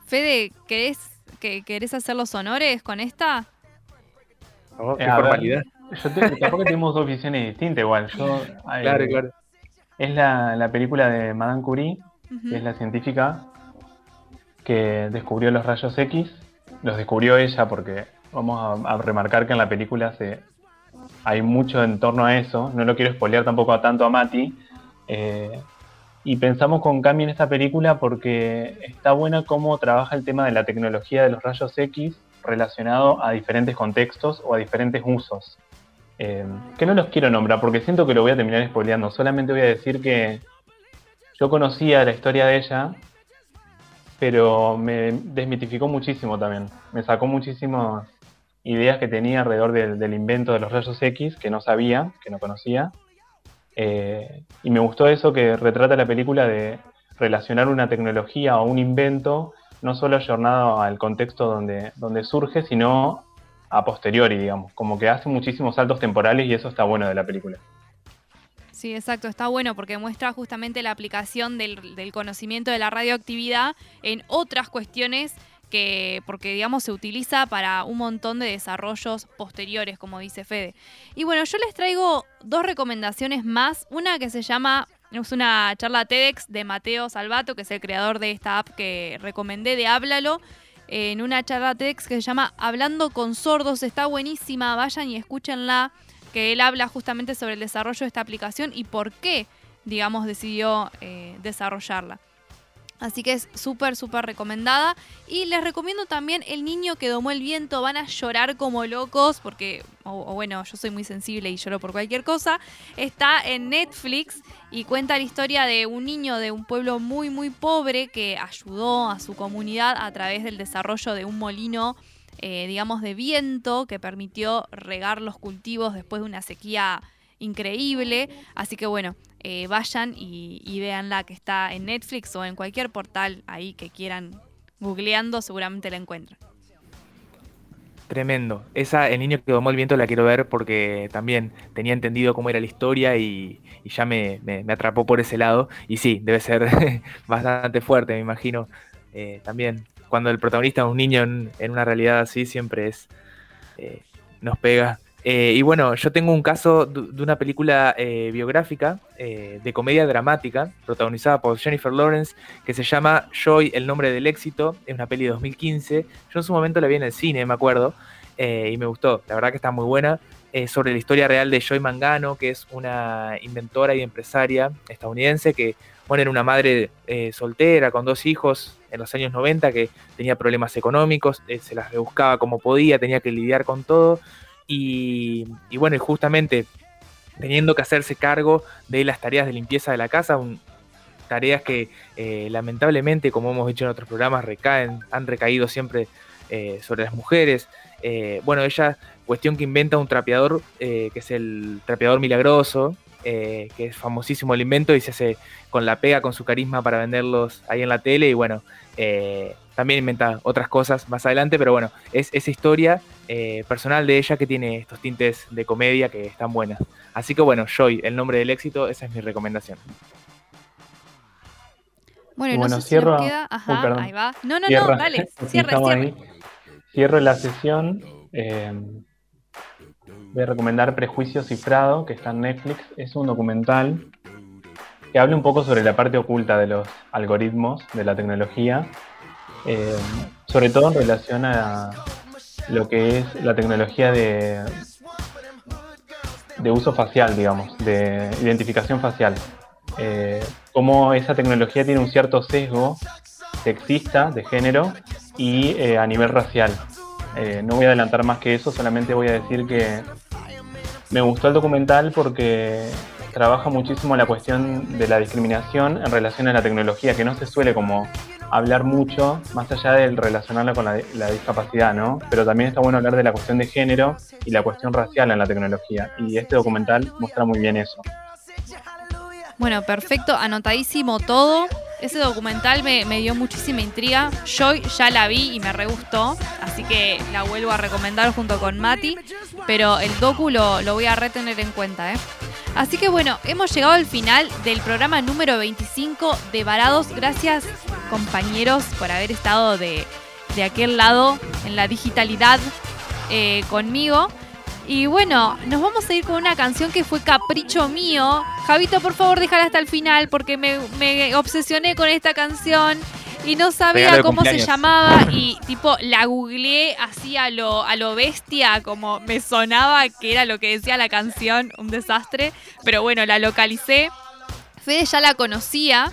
Fede, ¿querés, que, ¿querés hacer los honores con esta? Oh, qué formalidad. Ver. Yo te, tampoco tenemos dos visiones distintas igual. Yo, claro, eh, claro. Es la, la, película de Madame Curie, uh -huh. que es la científica que descubrió los rayos X. Los descubrió ella porque vamos a, a remarcar que en la película se, hay mucho en torno a eso. No lo quiero spoilear tampoco a tanto a Mati. Eh, y pensamos con Cami en esta película porque está buena cómo trabaja el tema de la tecnología de los rayos X relacionado a diferentes contextos o a diferentes usos. Eh, que no los quiero nombrar porque siento que lo voy a terminar spoileando. Solamente voy a decir que yo conocía la historia de ella, pero me desmitificó muchísimo también. Me sacó muchísimos ideas que tenía alrededor del, del invento de los rayos X que no sabía, que no conocía. Eh, y me gustó eso que retrata la película de relacionar una tecnología o un invento no solo ayornado al contexto donde, donde surge, sino a posteriori, digamos, como que hace muchísimos saltos temporales y eso está bueno de la película. Sí, exacto, está bueno porque muestra justamente la aplicación del, conocimiento de la radioactividad en otras cuestiones que, porque digamos se utiliza para un montón de desarrollos posteriores, como dice Fede. Y bueno, yo les traigo dos recomendaciones más, una que se llama es una charla TEDx de Mateo Salvato, que es el creador de esta app que recomendé de Háblalo, en una charla TEDx que se llama Hablando con sordos. Está buenísima, vayan y escúchenla, que él habla justamente sobre el desarrollo de esta aplicación y por qué, digamos, decidió eh, desarrollarla. Así que es súper, súper recomendada. Y les recomiendo también El niño que domó el viento. Van a llorar como locos porque, o, bueno, yo soy muy sensible y lloro por cualquier cosa. Está en Netflix y cuenta la historia de un niño de un pueblo muy, muy pobre que ayudó a su comunidad a través del desarrollo de un molino. Eh, digamos, de viento que permitió regar los cultivos después de una sequía increíble. Así que bueno, eh, vayan y, y véanla que está en Netflix o en cualquier portal ahí que quieran googleando, seguramente la encuentran. Tremendo. Esa, El niño que domó el viento, la quiero ver porque también tenía entendido cómo era la historia y, ya me, atrapó por ese lado. Y sí, debe ser bastante fuerte, me imagino. Eh, también, cuando el protagonista es un niño en, en una realidad así, siempre es. Eh, nos pega. Eh, y bueno, yo tengo un caso de una película eh, biográfica eh, de comedia dramática, protagonizada por Jennifer Lawrence, que se llama Joy, el nombre del éxito. Es una peli de 2015. Yo en su momento la vi en el cine, me acuerdo, y me gustó. La verdad que está muy buena. sobre la historia real de Joy Mangano, que es una inventora y empresaria estadounidense que, bueno, era una madre soltera con dos hijos en los años 90 que tenía problemas económicos, se las rebuscaba como podía, tenía que lidiar con todo y, bueno, y justamente teniendo que hacerse cargo de las tareas de limpieza de la casa, un, tareas que eh, lamentablemente, como hemos dicho en otros programas, recaen, han recaído siempre eh, sobre las mujeres. Eh, bueno, ella, cuestión que inventa un trapeador, que es el trapeador milagroso, que es famosísimo el invento y se hace con la pega, con su carisma para venderlos ahí en la tele y bueno, también inventa otras cosas más adelante, pero bueno, es esa historia eh, personal de ella que tiene estos tintes de comedia que están buenas. Así que bueno, Joy, el nombre del éxito, esa es mi recomendación. Bueno, no sé cierro, si queda... Ajá, ahí va. No, no, cierra, no, dale, cierre, cierre. Cierro la sesión. Eh, voy a recomendar Prejuicio Cifrado, que está en Netflix. Es un documental que habla un poco sobre la parte oculta de los algoritmos de la tecnología eh, sobre todo en relación a lo que es la tecnología de, de uso facial, digamos, de identificación facial. Eh, cómo esa tecnología tiene un cierto sesgo sexista de género y eh, a nivel racial. Eh, no voy a adelantar más que eso, solamente voy a decir que me gustó el documental porque trabaja muchísimo la cuestión de la discriminación en relación a la tecnología, que no se suele como hablar mucho, más allá de relacionarla con la, la, discapacidad, ¿no? Pero también está bueno hablar de la cuestión de género y la cuestión racial en la tecnología. Y este documental muestra muy bien eso. Bueno, perfecto, anotadísimo todo. Ese documental me, dio muchísima intriga. Yo ya la vi y me re gustó, así que la vuelvo a recomendar junto con Mati. Pero el docu lo, lo voy a retener en cuenta, ¿eh? Así que bueno, hemos llegado al final del programa número 25 de Varados. Gracias compañeros por haber estado de, de aquel lado en la digitalidad eh, conmigo. Y bueno, nos vamos a ir con una canción que fue capricho mío. Javito, por favor, déjala hasta el final porque me, me obsesioné con esta canción y no sabía cómo se llamaba y tipo la googleé así a lo, a lo bestia, como me sonaba que era lo que decía la canción, un desastre, pero bueno, la localicé. Fede ya la conocía.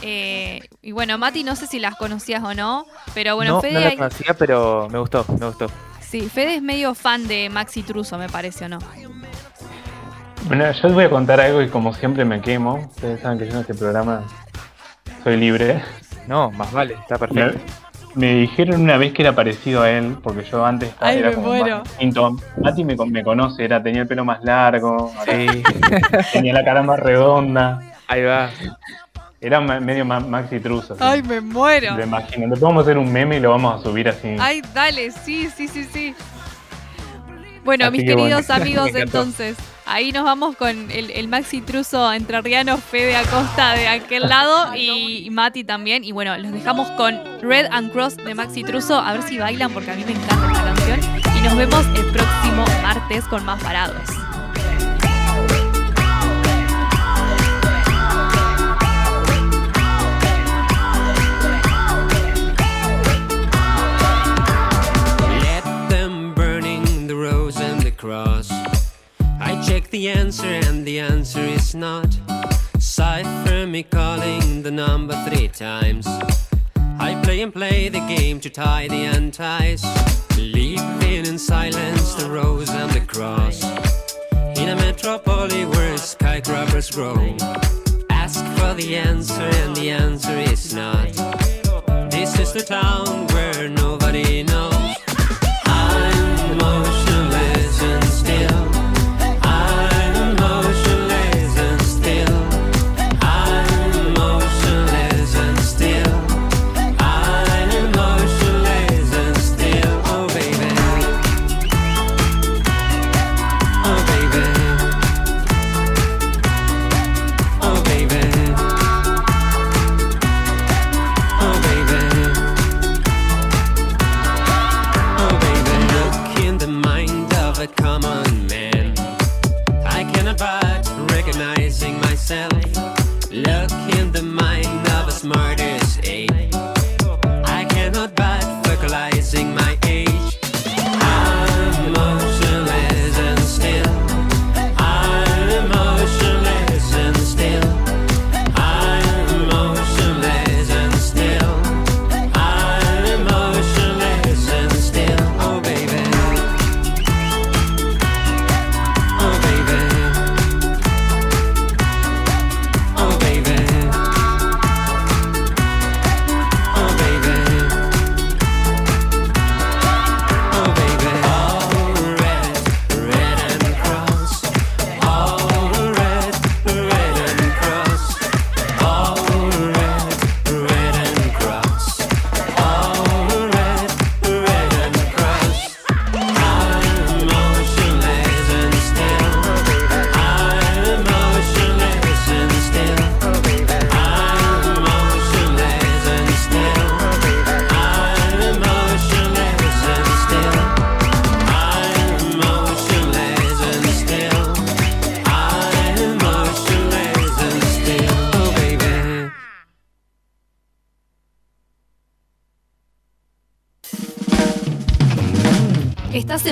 Eh, y bueno, Mati, no sé si las conocías o no, pero bueno, no, Fede. No la conocía, pero me gustó, me gustó. Sí, Fede es medio fan de Maxi Truso, me parece, ¿o no? Bueno, yo les voy a contar algo y como siempre me quemo. Ustedes saben que yo en este programa soy libre. No, más vale, está perfecto. Me dijeron una vez que era parecido a él, porque yo antes estaba, Ay, era me como muero. más distinto. Mati me, me conoce, era, tenía el pelo más largo, tenía la cara más redonda. Ahí va. Era medio ma- Maxi Truso. Ay, me muero. Lo imagino. Vamos a hacer un meme y lo vamos a subir así. Ay, dale, sí, sí, sí, sí. Bueno, Así mis que queridos bueno, amigos, me entonces, ahí nos vamos con el, el Maxi Truso entrerriano Fede Acosta de aquel lado y Mati también. Y bueno, los dejamos con Red and Cross de Maxi Truso, a ver si bailan porque a mí me encanta esta canción. Y nos vemos el próximo martes con más parados. Not. Cipher me calling the number three times. I play and play the game to tie the unties. Leaving in silence the rose and the cross. In a metropolis where skyscrapers grow. Ask for the answer and the answer is not. This is the town where nobody knows. I'm motionless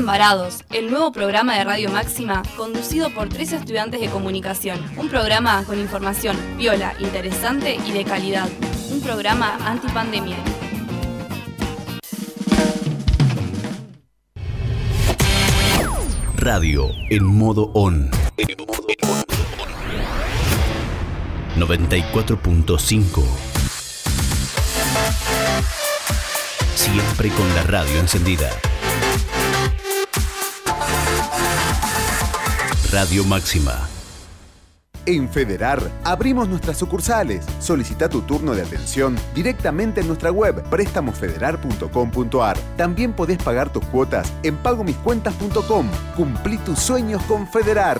Varados, el nuevo programa de Radio Máxima conducido por tres estudiantes de comunicación. Un programa con información viola, interesante y de calidad. Un programa antipandemia. Radio en modo on. 94.5. Siempre con la radio encendida. Radio Máxima. En Federar abrimos nuestras sucursales. Solicita tu turno de atención directamente en nuestra web prestamosfederar.com.ar. También podés pagar tus cuotas en pagomiscuentas.com. Cumplí tus sueños con Federar.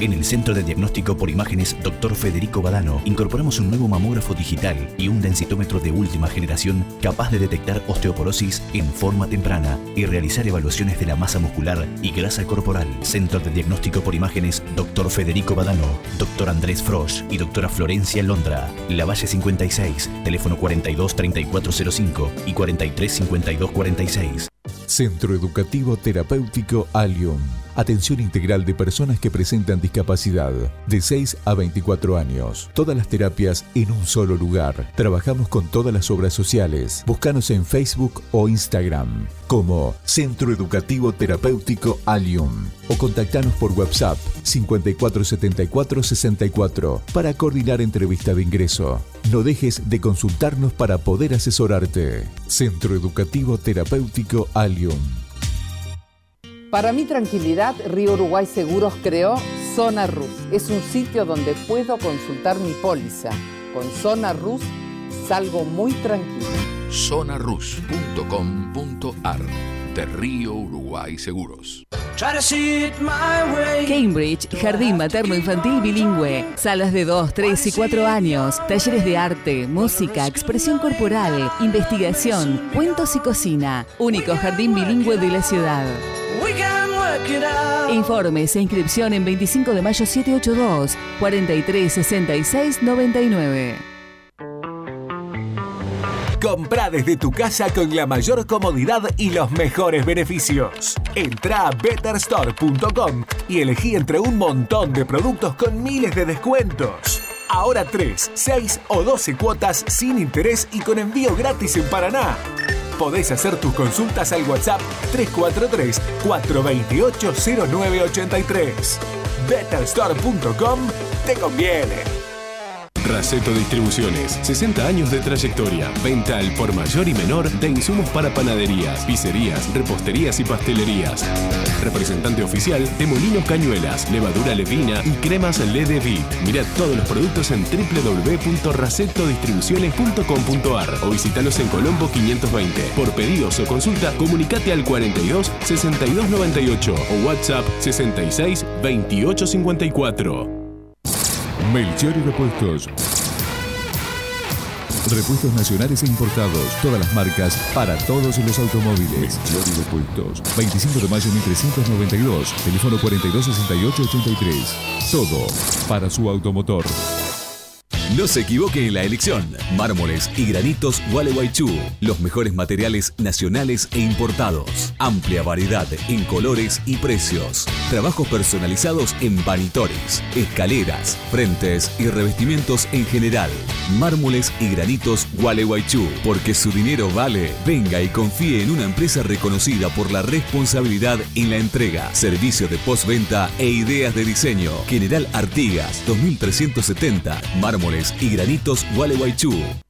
En el Centro de Diagnóstico por Imágenes Dr. Federico Badano incorporamos un nuevo mamógrafo digital y un densitómetro de última generación capaz de detectar osteoporosis en forma temprana y realizar evaluaciones de la masa muscular y grasa corporal. Centro de Diagnóstico por Imágenes Dr. Federico Badano, Dr. Andrés Frosch y Dra. Florencia Londra. La Valle 56, teléfono 42 3405 y 43 52 46. Centro Educativo Terapéutico Alium. Atención integral de personas que presentan discapacidad. De 6 a 24 años. Todas las terapias en un solo lugar. Trabajamos con todas las obras sociales. Búscanos en Facebook o Instagram como Centro Educativo Terapéutico Alium o contactanos por WhatsApp 547464 para coordinar entrevista de ingreso. No dejes de consultarnos para poder asesorarte. Centro Educativo Terapéutico Alium. Para mi tranquilidad, Río Uruguay Seguros creó Zona Rus. Es un sitio donde puedo consultar mi póliza. Con Zona Rus salgo muy tranquilo. zonarus.com.ar de Río Uruguay Seguros. Cambridge, Jardín Materno Infantil Bilingüe, salas de 2, 3 y 4 años, talleres de arte, música, expresión corporal, investigación, cuentos y cocina. Único jardín bilingüe de la ciudad. Informes e inscripción en 25 de mayo 782 43 66 99. Compra desde tu casa con la mayor comodidad y los mejores beneficios. Entra a betterstore.com y elegí entre un montón de productos con miles de descuentos. Ahora 3, 6 o 12 cuotas sin interés y con envío gratis en Paraná. Podés hacer tus consultas al WhatsApp 343-428-0983. Betterstore.com te conviene. Raceto Distribuciones, 60 años de trayectoria. Venta al por mayor y menor de insumos para panaderías, pizzerías, reposterías y pastelerías. Representante oficial de Molinos Cañuelas, levadura levina y cremas Ledevit. Mira todos los productos en www.racetodistribuciones.com.ar o visitalos en Colombo 520. Por pedidos o consulta, comunicate al 42 62 98 o WhatsApp 66 28 54. Melchor y Repuestos. Repuestos nacionales e importados, todas las marcas, para todos los automóviles. Melchor y Repuestos. 25 de mayo 1392, teléfono 426883. Todo para su automotor. No se equivoque en la elección. Mármoles y granitos Gualeguaychú. Los mejores materiales nacionales e importados. Amplia variedad en colores y precios. Trabajos personalizados en vanitores, escaleras, frentes y revestimientos en general. Mármoles y granitos Gualeguaychú. Porque su dinero vale. Venga y confíe en una empresa reconocida por la responsabilidad en la entrega, servicio de postventa e ideas de diseño. General Artigas 2370. Mármoles y granitos Gualeguaychú.